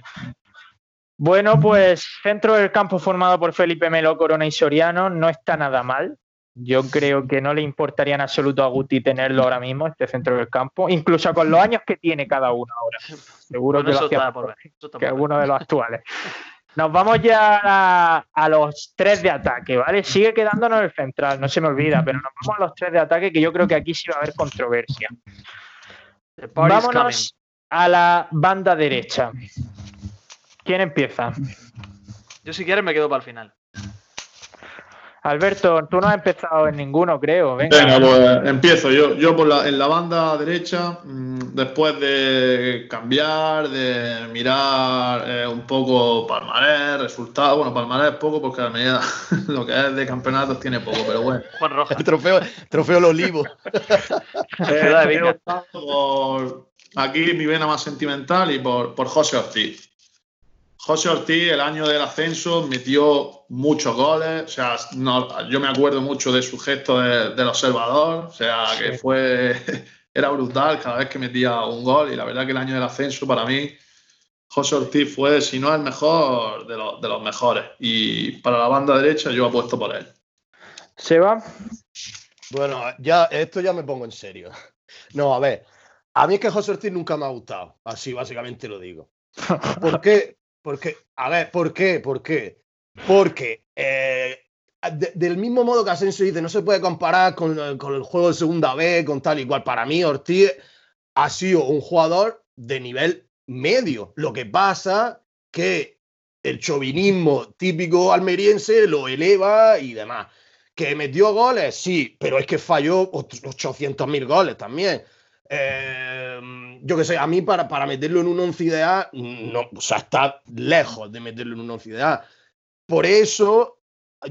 Bueno, pues centro del campo formado por Felipe Melo, Corona y Soriano no está nada mal. Yo creo que no le importaría en absoluto a Guti tenerlo ahora mismo, este centro del campo, incluso con los años que tiene cada uno ahora. Seguro que, lo hacía por, que alguno de los actuales. Nos vamos ya a, los tres de ataque, ¿vale? Sigue quedándonos el central, no se me olvida, pero nos vamos a los tres de ataque, que yo creo que aquí sí va a haber controversia. Vámonos a la banda derecha. ¿Quién empieza? Yo si quieres me quedo para el final. Alberto, tú no has empezado en ninguno, creo. Venga, pues empiezo yo. Yo por la, en la banda derecha, mm, después de cambiar, de mirar eh, un poco palmarés, resultados. Bueno, palmarés poco porque la medida [laughs] lo que es de campeonatos tiene poco, pero bueno. Juan Rojas. El trofeo, trofeo el olivo. eh, por, aquí mi vena más sentimental y por, por José Ortiz. José Ortiz, el año del ascenso, metió muchos goles. O sea, yo me acuerdo mucho de su gesto del observador. O sea, que fue. [laughs] Era brutal cada vez que metía un gol. Y la verdad que el año del ascenso, para mí, José Ortiz fue, si no el mejor, de, los, de los mejores. Y para la banda derecha, yo apuesto por él. ¿Seba? Bueno, ya, esto ya me pongo en serio. [laughs] No, a ver. A mí es que José Ortiz nunca me ha gustado. Así básicamente lo digo. [laughs] ¿Por qué? Porque, a ver, ¿por qué? ¿Por qué? Porque eh, del mismo modo que Asensio dice, no se puede comparar con, el juego de segunda B, con tal y cual. Para mí, Ortiz ha sido un jugador de nivel medio. Lo que pasa que el chauvinismo típico almeriense lo eleva y demás. ¿Que metió goles? Sí, pero es que falló 800.000 goles también. Eh, yo qué sé, a mí para, para meterlo en un 11 ideal, no, o sea, está lejos de meterlo en un 11 ideal. Por eso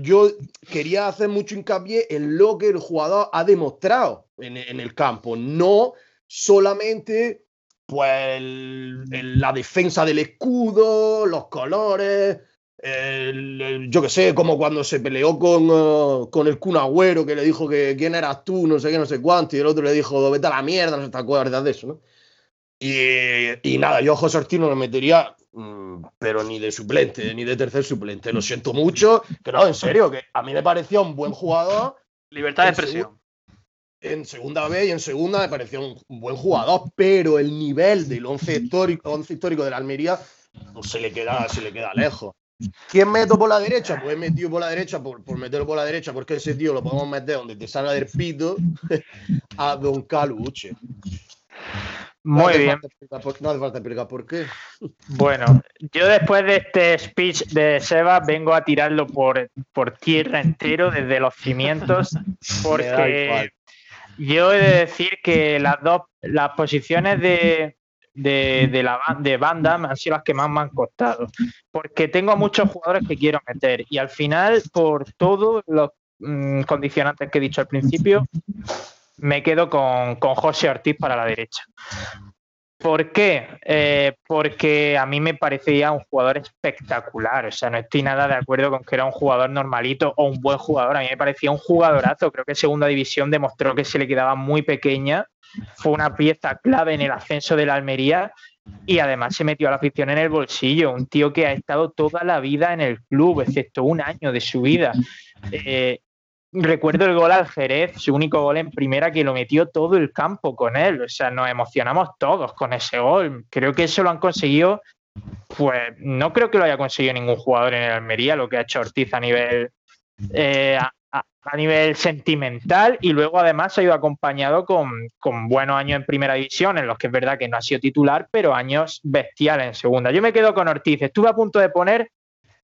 yo quería hacer mucho hincapié en lo que el jugador ha demostrado en, el campo, no solamente pues la defensa del escudo, los colores, yo qué sé, como cuando se peleó con, uh, con el Kun Agüero, que le dijo que quién eras tú, no sé qué, no sé cuánto, y el otro le dijo, vete a la mierda, no se te acuerdas de eso, ¿no? Y, nada, yo a José Ortiz no lo metería, mm, pero ni de suplente, ni de tercer suplente. Lo siento mucho, que no, en serio, que a mí me pareció un buen jugador. Libertad de expresión. En segunda vez y en segunda me pareció un, buen jugador, pero el nivel del once histórico, once histórico de la Almería pues se, le queda, se le queda lejos. ¿Quién meto por la derecha? Pues he metido por la derecha por, por meterlo por la derecha, porque ese tío lo podemos meter donde te salga del pito a Don Caluche. Muy bien. no hace falta explicar por qué. Bueno, yo después de este speech de Seba vengo a tirarlo por, por tierra entero desde los cimientos, [laughs] porque yo he de decir que las dos, las posiciones de, de, la de banda han sido las que más me han costado. Porque tengo muchos jugadores que quiero meter y al final, por todos los mm, condicionantes que he dicho al principio, me quedo con, con José Ortiz para la derecha. ¿Por qué? Eh, porque a mí me parecía un jugador espectacular. O sea, no estoy nada de acuerdo con que era un jugador normalito o un buen jugador. A mí me parecía un jugadorazo. Creo que Segunda División demostró que se le quedaba muy pequeña fue una pieza clave en el ascenso de la Almería y además se metió a la afición en el bolsillo. Un tío que ha estado toda la vida en el club, excepto un año de su vida. Eh, recuerdo el gol al Jerez, su único gol en primera, que lo metió todo el campo con él. O sea, nos emocionamos todos con ese gol. Creo que eso lo han conseguido. Pues no creo que lo haya conseguido ningún jugador en el Almería, lo que ha hecho Ortiz a nivel eh, a nivel sentimental y luego además ha ido acompañado con, buenos años en primera división, en los que es verdad que no ha sido titular, pero años bestiales en segunda. Yo me quedo con Ortiz. Estuve a punto de poner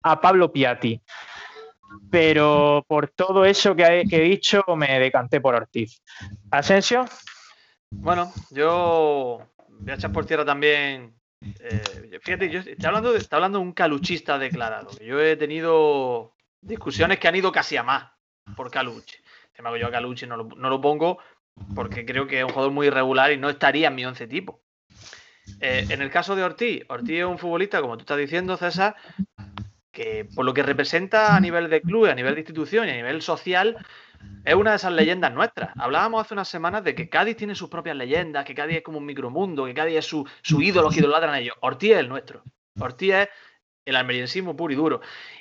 a Pablo Piatti, pero por todo eso que he, dicho me decanté por Ortiz. Asensio. Bueno, yo voy a echar por tierra también. Eh, fíjate, yo estoy hablando, está hablando un caluchista declarado. Yo he tenido discusiones que han ido casi a más por Caluche. Sin yo a Caluche no lo, pongo porque creo que es un jugador muy irregular y no estaría en mi once tipo. Eh, en el caso de Ortiz, Ortiz es un futbolista, como tú estás diciendo, César, que por lo que representa a nivel de club, a nivel de institución y a nivel social, es una de esas leyendas nuestras. Hablábamos hace unas semanas de que Cádiz tiene sus propias leyendas, que Cádiz es como un micromundo, que Cádiz es su, su ídolo que idolatran ellos. Ortiz es el nuestro. Ortiz es el almeriensismo puro y duro.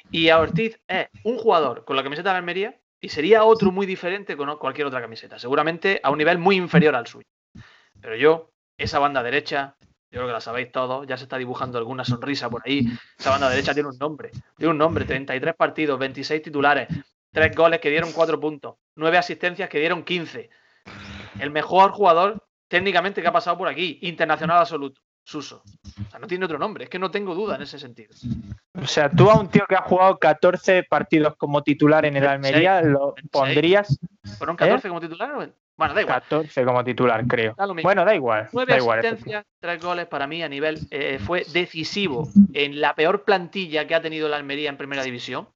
Y a Ortiz es un jugador con la camiseta de Almería y sería otro muy diferente con cualquier otra camiseta, seguramente a un nivel muy inferior al suyo. Pero yo, esa banda derecha, yo creo que la sabéis todos, ya se está dibujando alguna sonrisa por ahí. Esa banda derecha tiene un nombre, tiene un nombre, 33 partidos, 26 titulares, 3 goles que dieron 4 puntos, 9 asistencias que dieron 15. El mejor jugador técnicamente que ha pasado por aquí, internacional absoluto. Suso. O sea, no tiene otro nombre, es que no tengo duda en ese sentido. O sea, tú a un tío que ha jugado 14 partidos como titular en el Almería, ¿lo pondrías? ¿Fueron 14 ¿Eh? como titular? Bueno, da igual. 14 como titular, creo. Bueno, da igual. 9 asistencias, 3 goles para mí a nivel. Eh, fue decisivo en la peor plantilla que ha tenido la Almería en primera división.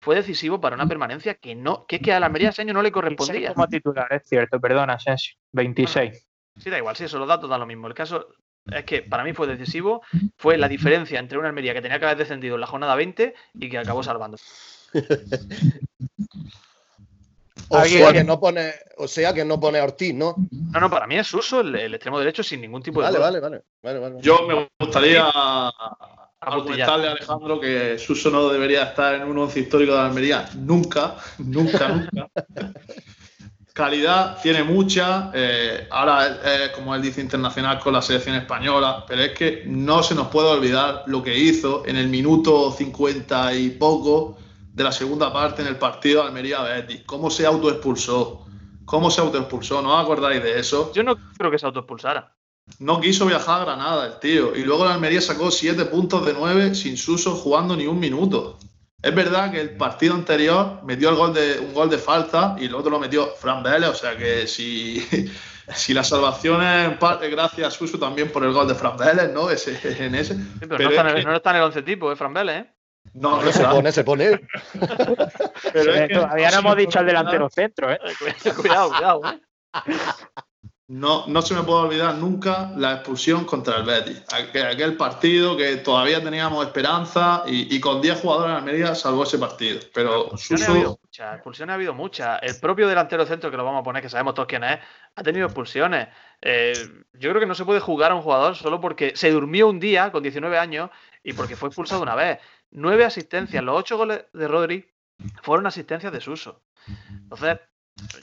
Fue decisivo para una permanencia que no, que es que a la Almería ese año no le correspondía. como titular, es cierto, perdona, Asensio. 26. sí, da igual, sí, eso, los datos dan lo mismo. El caso es que para mí fue decisivo, fue la diferencia entre una Almería que tenía que haber descendido en la jornada 20 y que acabó salvando. [laughs] o, sea que no pone, o sea que no pone Ortiz, ¿no? No, no, para mí es uso el, extremo derecho sin ningún tipo de. Vale, vale, vale, vale, Yo me gustaría argumentarle a Alejandro que Suso no debería estar en un once histórico de Almería nunca, nunca, nunca. [laughs] Calidad tiene mucha, eh, ahora es, como él dice internacional con la selección española, pero es que no se nos puede olvidar lo que hizo en el minuto 50 y poco de la segunda parte en el partido Almería-Betis, cómo se autoexpulsó, cómo se autoexpulsó, ¿no os acordáis de eso? Yo no creo que se autoexpulsara. No quiso viajar a Granada el tío, y luego la Almería sacó 7 puntos de 9 sin Suso jugando ni un minuto. Es verdad que el partido anterior metió el gol de, un gol de falta y el otro lo metió Fran Vélez, o sea que si, [laughs] si la salvación es en parte gracias a Suso también por el gol de Fran Vélez, ¿no? Ese, en ese. pero, no, está en el, no, está en el, once tipo, ¿eh? Fran Vélez, ¿eh? No, no se pone, se pone. [laughs] pero es que, todavía no hemos dicho al delantero centro, ¿eh? [laughs] cuidado, [laughs] cuidado, ¿eh? no, no se me puede olvidar nunca la expulsión contra el Betis. Aquel, partido que todavía teníamos esperanza y, con 10 jugadores en Almería salvó ese partido. Pero expulsiones, ha habido muchas, expulsiones ha habido muchas. El propio delantero centro, que lo vamos a poner, que sabemos todos quién es, ha tenido expulsiones. Eh, yo creo que no se puede jugar a un jugador solo porque se durmió un día con 19 años y porque fue expulsado una vez. Nueve asistencias, los ocho goles de Rodri fueron asistencias de Suso. Entonces,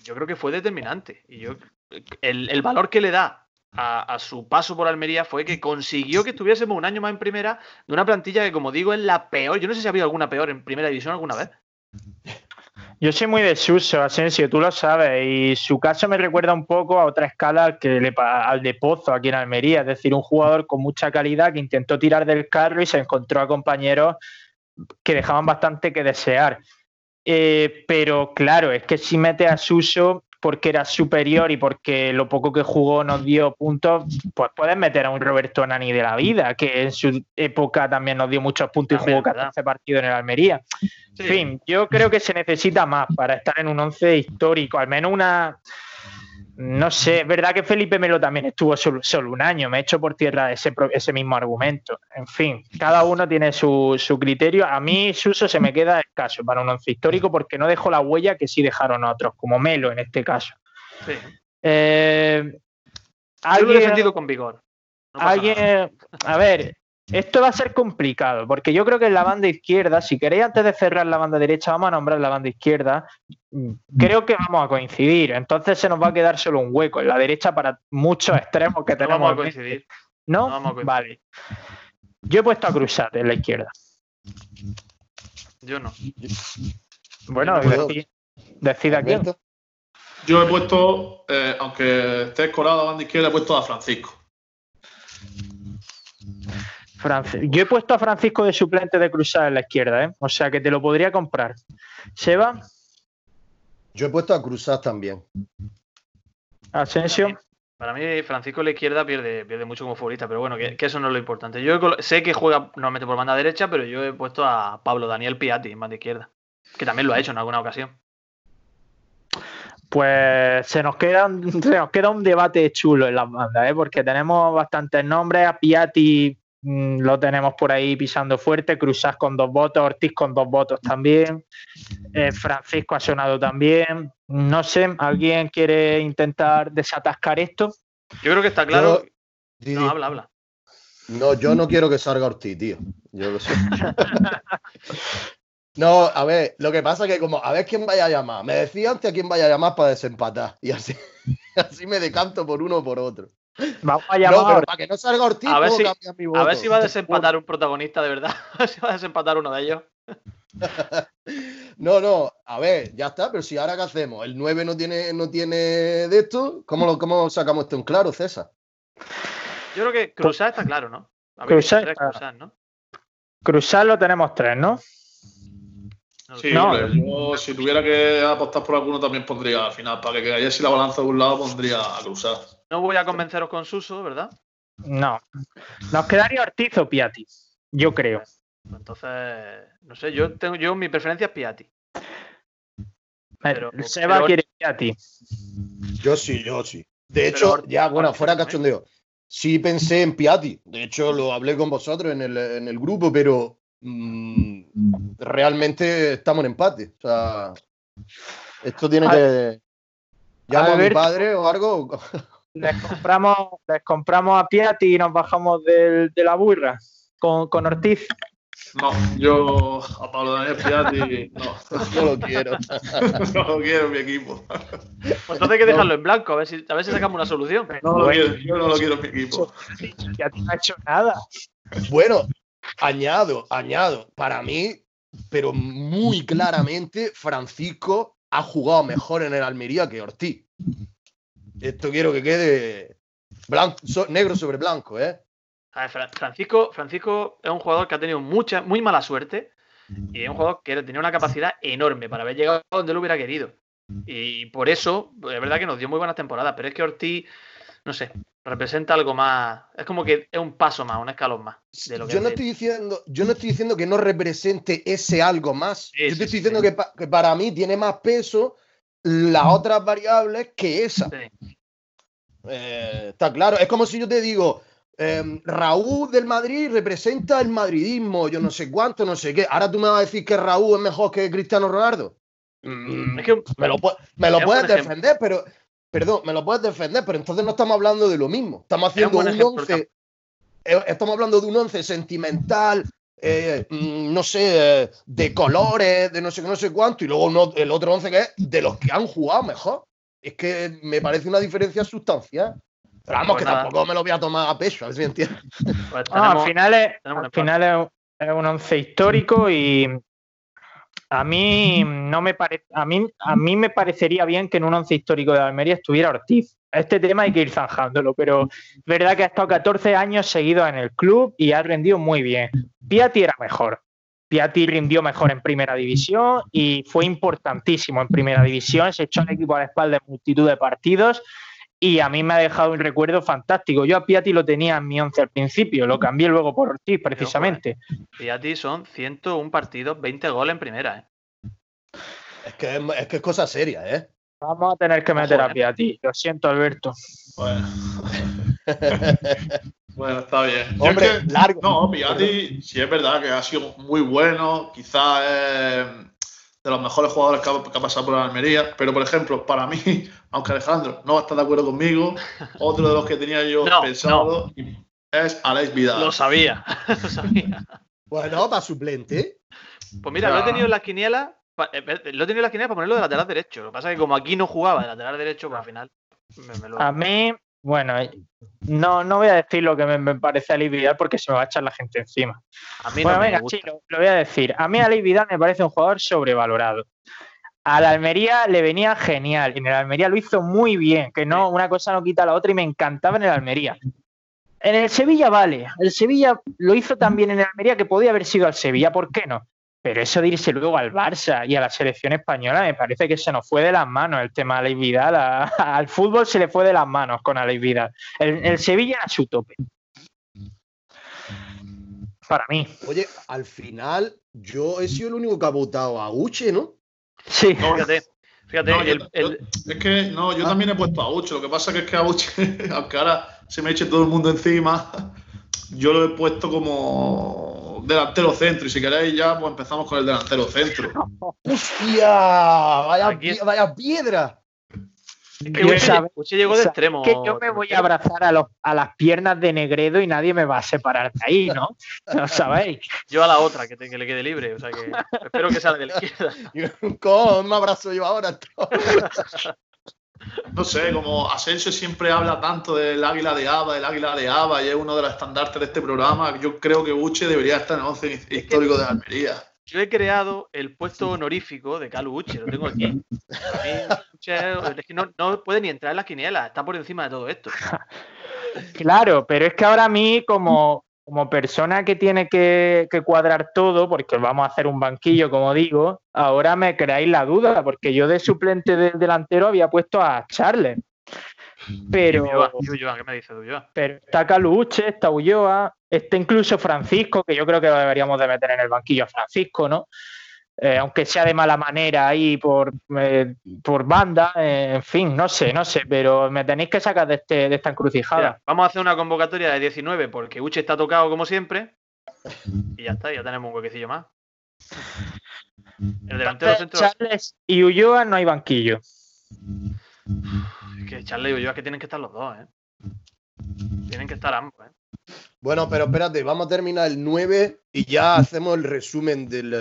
yo creo que fue determinante. Y yo, el, valor que le da a, su paso por Almería fue que consiguió que estuviésemos un año más en primera de una plantilla que, como digo, es la peor. Yo no sé si ha habido alguna peor en primera división alguna vez. Yo soy muy de Suso, Asensio, tú lo sabes, y su caso me recuerda un poco a otra escala que le, al de Pozo aquí en Almería, es decir, un jugador con mucha calidad que intentó tirar del carro y se encontró a compañeros que dejaban bastante que desear. Eh, pero claro, es que si mete a Suso porque era superior y porque lo poco que jugó nos dio puntos, pues puedes meter a un Roberto Nani de la vida, que en su época también nos dio muchos puntos y jugó 14 partidos en el Almería. En fin, yo creo que se necesita más para estar en un once histórico, al menos una no sé, es verdad que Felipe Melo también estuvo solo, un año, me he hecho por tierra ese, ese mismo argumento. En fin, cada uno tiene su, criterio. A mí Suso se me queda escaso para un once histórico porque no dejó la huella que sí dejaron otros, como Melo en este caso. Sí. Eh, Yo lo he sentido con vigor. alguien, a ver, esto va a ser complicado, porque yo creo que en la banda izquierda, si queréis antes de cerrar la banda derecha, vamos a nombrar la banda izquierda, creo que vamos a coincidir. Entonces se nos va a quedar solo un hueco en la derecha para muchos extremos que tenemos. Vamos a coincidir. ¿No? Vale. Yo he puesto a Cruzat en la izquierda. Yo no. Bueno, decida quién. Yo he puesto, eh, aunque esté escorado a la banda izquierda, he puesto a Francisco. Yo he puesto a Francisco de suplente de cruzar en la izquierda, ¿eh? o sea que te lo podría comprar. ¿Seba? Yo he puesto a cruzar también. Asensio. Para mí, Francisco en la izquierda pierde, pierde mucho como favorita, pero bueno, que, eso no es lo importante. Yo sé que juega normalmente por banda derecha, pero yo he puesto a Pablo Daniel Piatti en banda izquierda, que también lo ha hecho en alguna ocasión. Pues se nos queda, [laughs] se nos queda un debate chulo en las bandas, ¿eh? porque tenemos bastantes nombres. A Piatti lo tenemos por ahí pisando fuerte. Cruzás con dos votos, Ortiz con dos votos también. Eh, Francisco ha sonado también. No sé, ¿alguien quiere intentar desatascar esto? Yo creo que está claro. no, habla, habla. No, yo no quiero que salga Ortiz, tío. Yo lo sé. [laughs] no, a ver, lo que pasa es que como a ver quién vaya a llamar. Me decía antes a quién vaya a llamar para desempatar. Y así, [laughs] así me decanto por uno o por otro. Vamos a llamar. para que no salga Ortiz, a ver, si, a ver si va a desempatar un protagonista de verdad. [laughs] A ver si va a desempatar uno de ellos. [laughs] no, no, a ver, ya está, pero si ahora qué hacemos, el 9 no tiene, no tiene de esto, ¿cómo, lo, cómo sacamos esto en claro, César? Yo creo que Cruzar está claro, ¿no? Cruzar, ¿no? Cruzar lo tenemos tres, ¿no? Sí, yo si tuviera que apostar por alguno también pondría al final, para que cayese la balanza de un lado pondría a cruzar. No voy a convenceros con Suso, ¿verdad? No. Nos quedaría Ortiz o Piatti, yo creo. Entonces, no sé, yo tengo yo mi preferencia es Piatti. Pero, Seba quiere Piatti. Yo sí, yo sí. De hecho, ya, bueno, fuera cachondeo. Sí pensé en Piatti. De hecho, lo hablé con vosotros en el, en el grupo, pero Mm, realmente estamos en empate. O sea, esto tiene que. Llamo a, mi padre o algo. [laughs] Les compramos, les compramos a Piatti y nos bajamos de la burra con, con Ortiz. No, yo a Pablo Daniel Piatti no. No lo quiero. [laughs] no lo quiero en mi equipo. Pues entonces hay que dejarlo en blanco, a ver si, a ver si sacamos una solución. No lo quiero, yo no lo quiero en mi equipo. Piatti no ha hecho nada. Bueno, Añado, añado. Para mí, pero muy claramente, Francisco ha jugado mejor en el Almería que Ortiz. Esto quiero que quede blanco, negro sobre blanco, ¿eh? Francisco, Francisco es un jugador que ha tenido mucha, muy mala suerte y es un jugador que tenía una capacidad enorme para haber llegado donde lo hubiera querido. Y por eso, es verdad que nos dio muy buenas temporadas, pero es que Ortiz, no sé, representa algo más. Es como que es un paso más, un escalón más. yo, no estoy diciendo, yo no estoy diciendo que no represente ese algo más. yo estoy diciendo que, para mí tiene más peso las otras variables que esa. Eh, está claro, es como si yo te digo, em, Raúl del Madrid representa el madridismo, yo no sé cuánto, no sé qué. Ahora tú me vas a decir que Raúl es mejor que Cristiano Ronaldo. Me lo, me lo puedes defender, pero... Perdón, me lo puedes defender, pero entonces no estamos hablando de lo mismo. Estamos haciendo un, un once, eh, Estamos hablando de un once sentimental, eh, mm, no sé, eh, de colores, de no sé qué, no sé cuánto, y luego el otro 11 que es de los que han jugado mejor. Es que me parece una diferencia sustancial. Pero vamos, que tampoco me lo voy a tomar a peso, [laughs] ah, al final, es, un once histórico y a mí no me parece a mí, a mí me parecería bien que en un once histórico de Almería estuviera Ortiz este tema hay que ir zanjándolo, pero es verdad que ha estado 14 años seguidos en el club y ha rendido muy bien. Piatti era mejor. Piatti rindió mejor en primera división y fue importantísimo en primera división. Se echó al equipo a la espalda en multitud de partidos y a mí me ha dejado un recuerdo fantástico. Yo a Piatti lo tenía en mi once al principio, lo cambié luego por Ortiz, precisamente. Piatti son 101 partidos, 20 goles en primera. ¿eh? Es, que es, es, que es cosa seria, ¿eh? Vamos a tener que meter a pie a. Lo siento, Alberto. Bueno. [laughs] bueno, está bien. Hombre, largo. No, Piatti sí es verdad que ha sido muy bueno. Quizás eh, de los mejores jugadores que ha, pasado por la Almería. Pero, por ejemplo, para mí, [laughs] aunque Alejandro no está de acuerdo conmigo, otro de los que tenía yo pensado es Alex Vidal. Lo sabía. [laughs] Lo sabía. Bueno, para suplente. Pues mira, lo he tenido en la quiniela eh, eh, lo tenía en la esquina para ponerlo de lateral derecho. Lo que pasa es que como aquí no jugaba de lateral derecho, pues al final. Me, me lo... A mí, bueno, eh, no, no voy a decir lo que me, parece a Luis Vidal porque se me va a echar la gente encima. A mí no me venga, lo, voy a decir. A mí a me parece un jugador sobrevalorado. Al Almería le venía genial. En el Almería lo hizo muy bien. Que no, una cosa no quita a la otra y me encantaba en el Almería. En el Sevilla vale. El Sevilla lo hizo también en el Almería que podía haber sido al Sevilla. ¿Por qué no? Pero eso de irse luego al Barça y a la selección española me parece que se nos fue de las manos el tema de Alex Vidal. [laughs] Al fútbol se le fue de las manos con Alex Vidal. El, el Sevilla a su tope. Para mí. Oye, al final yo he sido el único que ha votado a Uche, ¿no? Sí. Fíjate. Fíjate, el, es que no, yo ah. también he puesto a Uche. Lo que pasa que es que a Uche, [laughs] aunque ahora se me eche todo el mundo encima, yo lo he puesto como delantero centro. Y si queréis, ya pues empezamos con el delantero centro. [laughs] ¡Hostia! ¡Vaya, vaya piedra! Que Uche, llegó de extremo. Que yo me voy a abrazar a, los, a, las piernas de Negredo y nadie me va a separar de ahí, ¿no? [laughs] No sabéis. Yo a la otra, que, te, que le quede libre. O sea que espero que salga de la izquierda. [laughs] ¿Cómo? me abrazo yo ahora? No sé, como Asensio siempre habla tanto del águila de Ava, el águila de Ava, y es uno de los estandartes de este programa. Yo creo que Uche debería estar en el 11 histórico que, de Almería. Yo he creado el puesto honorífico de Calu Uche, lo tengo aquí. es que no, no, puede ni entrar en las quinielas, está por encima de todo esto. [laughs] Claro, pero es que ahora a mí, como como persona que tiene que, que, cuadrar todo, porque vamos a hacer un banquillo, como digo, ahora me creáis la duda, porque yo de suplente del delantero había puesto a Charles. Pero, pero está Caluche, está Ulloa, está incluso Francisco, que yo creo que deberíamos de meter en el banquillo a Francisco, ¿no? Eh, aunque sea de mala manera ahí por, eh, por banda, eh, en fin, no sé, no sé, pero me tenéis que sacar de, este, de esta encrucijada. Vamos a hacer una convocatoria de 19 porque Uche está tocado como siempre y ya está, ya tenemos un huequecillo más. El delantero centro. Charles y Ulloa no hay banquillo. Es que Charles y Ulloa es que tienen que estar los dos, ¿eh? Tienen que estar ambos, ¿eh? Bueno, pero espérate, vamos a terminar el 9 y ya hacemos el resumen del.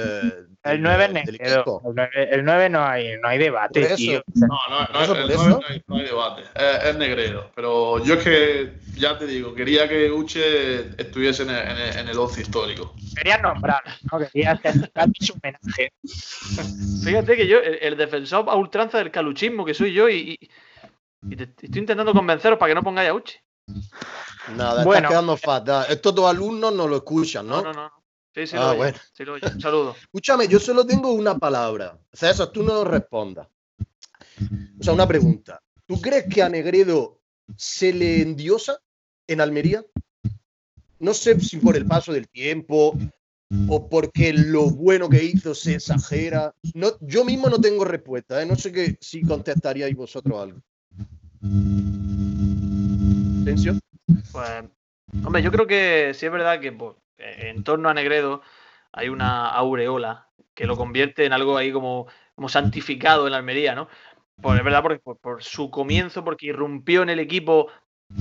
el 9 del, del. El, el 9 no hay, no hay debate, eso? No, no, no, ¿Eso, el no, hay, no hay, debate. Eh, es, es, negredo. Pero yo es que, ya te digo, quería que Uche estuviese en el, en, en el ocio histórico. Quería nombrar, ¿no? Quería hacer su homenaje. [laughs] Fíjate que yo, el, defensor a ultranza del caluchismo que soy yo y, y, estoy intentando convenceros para que no pongáis a Uche. Nada, bueno, está quedando fatal. Estos dos alumnos no lo escuchan, ¿no? No, no, no. Sí, sí, ah, lo oye, bueno. lo oye. Saludos. [laughs] Escúchame, yo solo tengo una palabra. O eso tú no respondas. O sea, una pregunta. ¿Tú crees que a Negredo se le endiosa en Almería? No sé si por el paso del tiempo o porque lo bueno que hizo se exagera. No, yo mismo no tengo respuesta. ¿eh? No sé que, si contestaríais vosotros algo. ¿Tensión? Pues, hombre, yo creo que sí es verdad que pues, en torno a Negredo hay una aureola que lo convierte en algo ahí como, como santificado en la Almería, ¿no? Pues es verdad, porque, por, su comienzo, porque irrumpió en el equipo,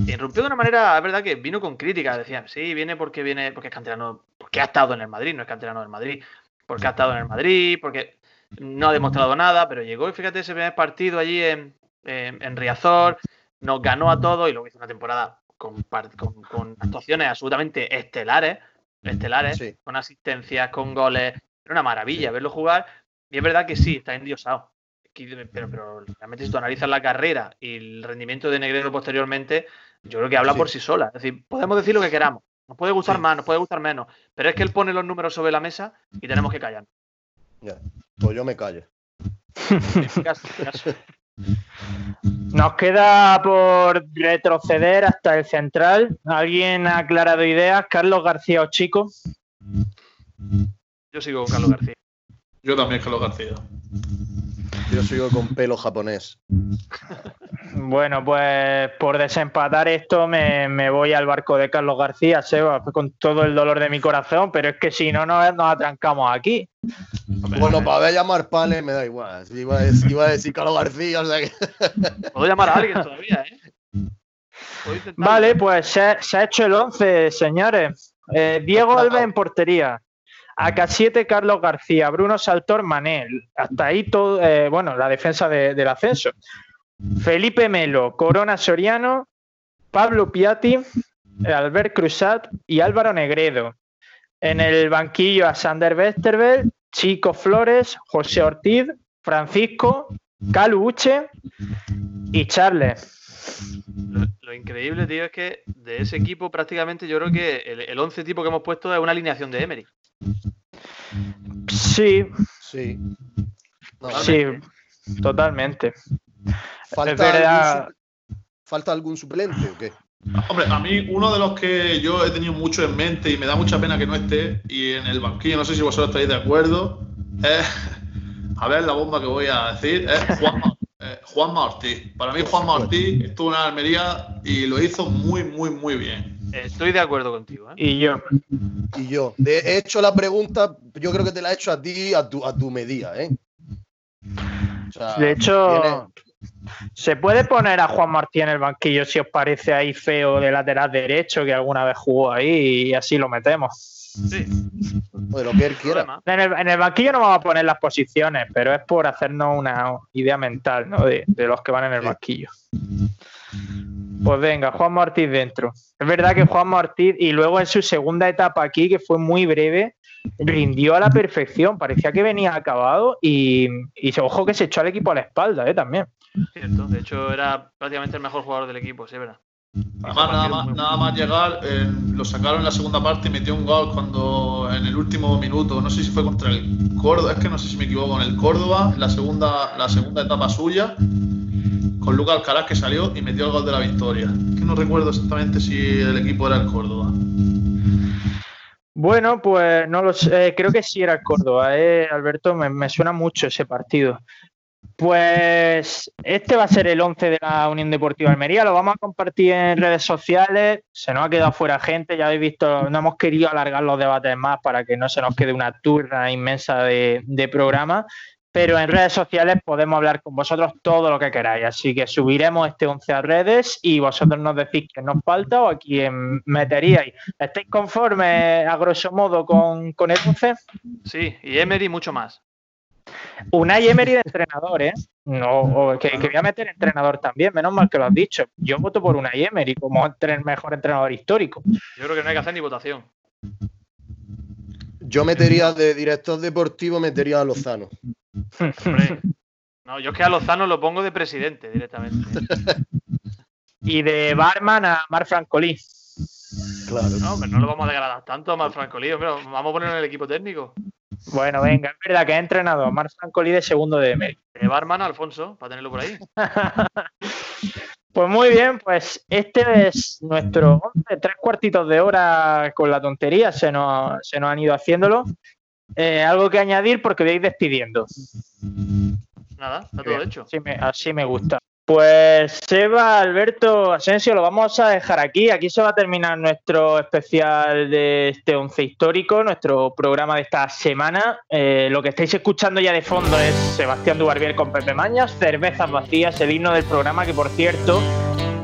irrumpió de una manera, es verdad que vino con críticas, decían, sí, viene porque viene, porque es canterano, porque ha estado en el Madrid, no es canterano del Madrid, porque ha estado en el Madrid, porque no ha demostrado nada, pero llegó y fíjate ese primer partido allí en, en, Riazor, nos ganó a todos y luego hizo una temporada con, con, actuaciones absolutamente estelares, estelares, con asistencias, con goles, era una maravilla verlo jugar y es verdad que sí, está endiosado. Pero, pero realmente si tú analizas la carrera y el rendimiento de Negredo posteriormente, yo creo que habla por sí sola. Es decir, podemos decir lo que queramos. Nos puede gustar más, nos puede gustar menos. Pero es que él pone los números sobre la mesa y tenemos que callar. Ya, pues yo me callo. [laughs] Nos queda por retroceder hasta el central. ¿Alguien ha aclarado ideas? ¿Carlos García o Chico? Yo sigo con Carlos García. Yo también, Carlos García. Yo sigo con pelo japonés. [laughs] Bueno, pues por desempatar esto me, voy al barco de Carlos García, Seba, con todo el dolor de mi corazón, pero es que si no nos, atrancamos aquí. Bueno, para ver llamar Pale me da igual. Iba a, decir, iba a decir Carlos García, o sea que... [laughs] Puedo llamar a alguien todavía, ¿eh? Vale, pues se, ha hecho el 11, señores. Eh, Diego Alba en portería. AK7 Carlos García, Bruno Saltor Manel. Hasta ahí todo, eh, bueno, la defensa del ascenso. Felipe Melo, Corona Soriano, Pablo Piatti, Albert Cruzat y Álvaro Negredo. En el banquillo a Sander Westerberg, Chico Flores, José Ortiz, Francisco, Calu Uche y Charles. Increíble, tío, es que de ese equipo prácticamente yo creo que el, el 11 tipo que hemos puesto es una alineación de Emery. Sí. Sí. sí, totalmente. ¿Falta, algún, suplente o qué? Hombre, a mí uno de los que yo he tenido mucho en mente y me da mucha pena que no esté, y en el banquillo, no sé si vosotros estáis de acuerdo, es, a ver la bomba que voy a decir, es Juan, eh, Juan Martí. Para mí Juan Martí estuvo en Almería y lo hizo muy, muy, muy bien. Estoy de acuerdo contigo. ¿eh? Y yo. Y yo. De hecho, la pregunta, yo creo que te la he hecho a ti, a tu, a tu medida, ¿eh? de hecho, se puede poner a Juan Martí en el banquillo si os parece ahí feo de lateral derecho que alguna vez jugó ahí y así lo metemos. Sí. De lo que él quiera. En el, banquillo no vamos a poner las posiciones, pero es por hacernos una idea mental ¿no? de, los que van en el banquillo. Pues venga, Juan Martí dentro. Es verdad que Juan Martí, y luego en su segunda etapa aquí, que fue muy breve, rindió a la perfección. Parecía que venía acabado y, y ojo que se echó al equipo a la espalda ¿eh? también. Cierto, de hecho era prácticamente el mejor jugador del equipo, sí, verdad. Además, nada más, nada más llegar, eh, lo sacaron en la segunda parte y metió un gol cuando en el último minuto, no sé si fue contra el Córdoba, es que no sé si me equivoco, en el Córdoba, la segunda, la segunda etapa suya, con Lucas Alcaraz que salió y metió el gol de la victoria. que no recuerdo exactamente si el equipo era el Córdoba. Bueno, pues no lo sé, creo que sí era el Córdoba, ¿eh? Alberto, me, me suena mucho ese partido. Pues este va a ser el 11 de la Unión Deportiva Almería, lo vamos a compartir en redes sociales, se nos ha quedado fuera gente, ya habéis visto, no hemos querido alargar los debates más para que no se nos quede una turna inmensa de, programa, pero en redes sociales podemos hablar con vosotros todo lo que queráis, así que subiremos este 11 a redes y vosotros nos decís que nos falta o a quién meteríais. ¿Estáis conformes a grosso modo con, con el 11? Sí, y Emery mucho más. Unai Emery de entrenador, ¿eh? No, que, voy a meter entrenador también, menos mal que lo has dicho. Yo voto por Unai Emery como el mejor entrenador histórico. Yo creo que no hay que hacer ni votación. Yo metería de director deportivo, metería a Lozano. no, yo es que a Lozano lo pongo de presidente directamente. [laughs] y de barman a Mar Francolí. Claro. No, pero no lo vamos a degradar tanto a Mar Francolí, pero vamos a poner en el equipo técnico. Bueno, venga, es verdad que ha entrenado Mar Francolí de segundo de Emery. De barman Alfonso, para tenerlo por ahí. [laughs] pues muy bien, pues este es nuestro tres cuartitos de hora con la tontería, se nos, se nos han ido haciéndolo. Eh, algo que añadir porque voy a ir despidiendo. Nada, está todo hecho. así me gusta. Pues Seba, Alberto, Asensio, lo vamos a dejar aquí. Aquí se va a terminar nuestro especial de este once histórico, nuestro programa de esta semana. Eh, lo que estáis escuchando ya de fondo es Sebastián Dubarbier con Pepe Mañas, Cervezas Vacías, el himno del programa, que por cierto,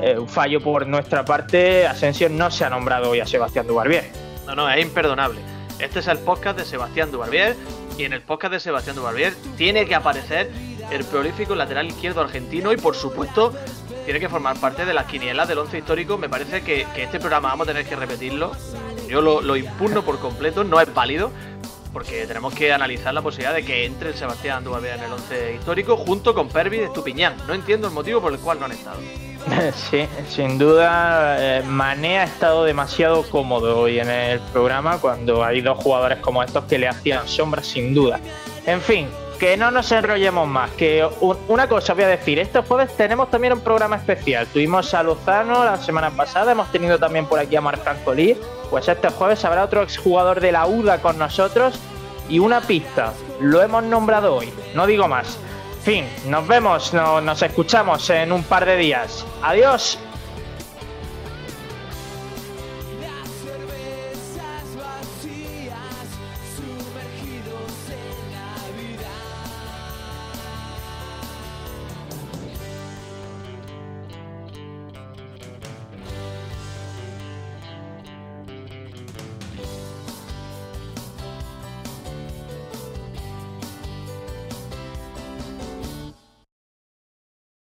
eh, un fallo por nuestra parte, Asensio no se ha nombrado hoy a Sebastián Dubarbier. No, no, es imperdonable. Este es el podcast de Sebastián Dubarbier y en el podcast de Sebastián Dubarbier tiene que aparecer el prolífico lateral izquierdo argentino y por supuesto tiene que formar parte de las quinielas del once histórico. Me parece que, este programa vamos a tener que repetirlo. Yo lo, impugno por completo, no es válido, porque tenemos que analizar la posibilidad de que entre el Sebastián Dubarbier en el once histórico junto con Pervis de Estupiñán. No entiendo el motivo por el cual no han estado. [laughs] Sí, sin duda, eh, Mané ha estado demasiado cómodo hoy en el programa cuando hay dos jugadores como estos que le hacían sombra, sin duda. En fin, que no nos enrollemos más. Que una cosa voy a decir: este jueves tenemos también un programa especial. Tuvimos a Lozano la semana pasada, hemos tenido también por aquí a Marc Francolí. Pues este jueves habrá otro exjugador de la UDA con nosotros y una pista. Lo hemos nombrado hoy, no digo más. Fin, nos vemos, nos escuchamos en un par de días. Adiós.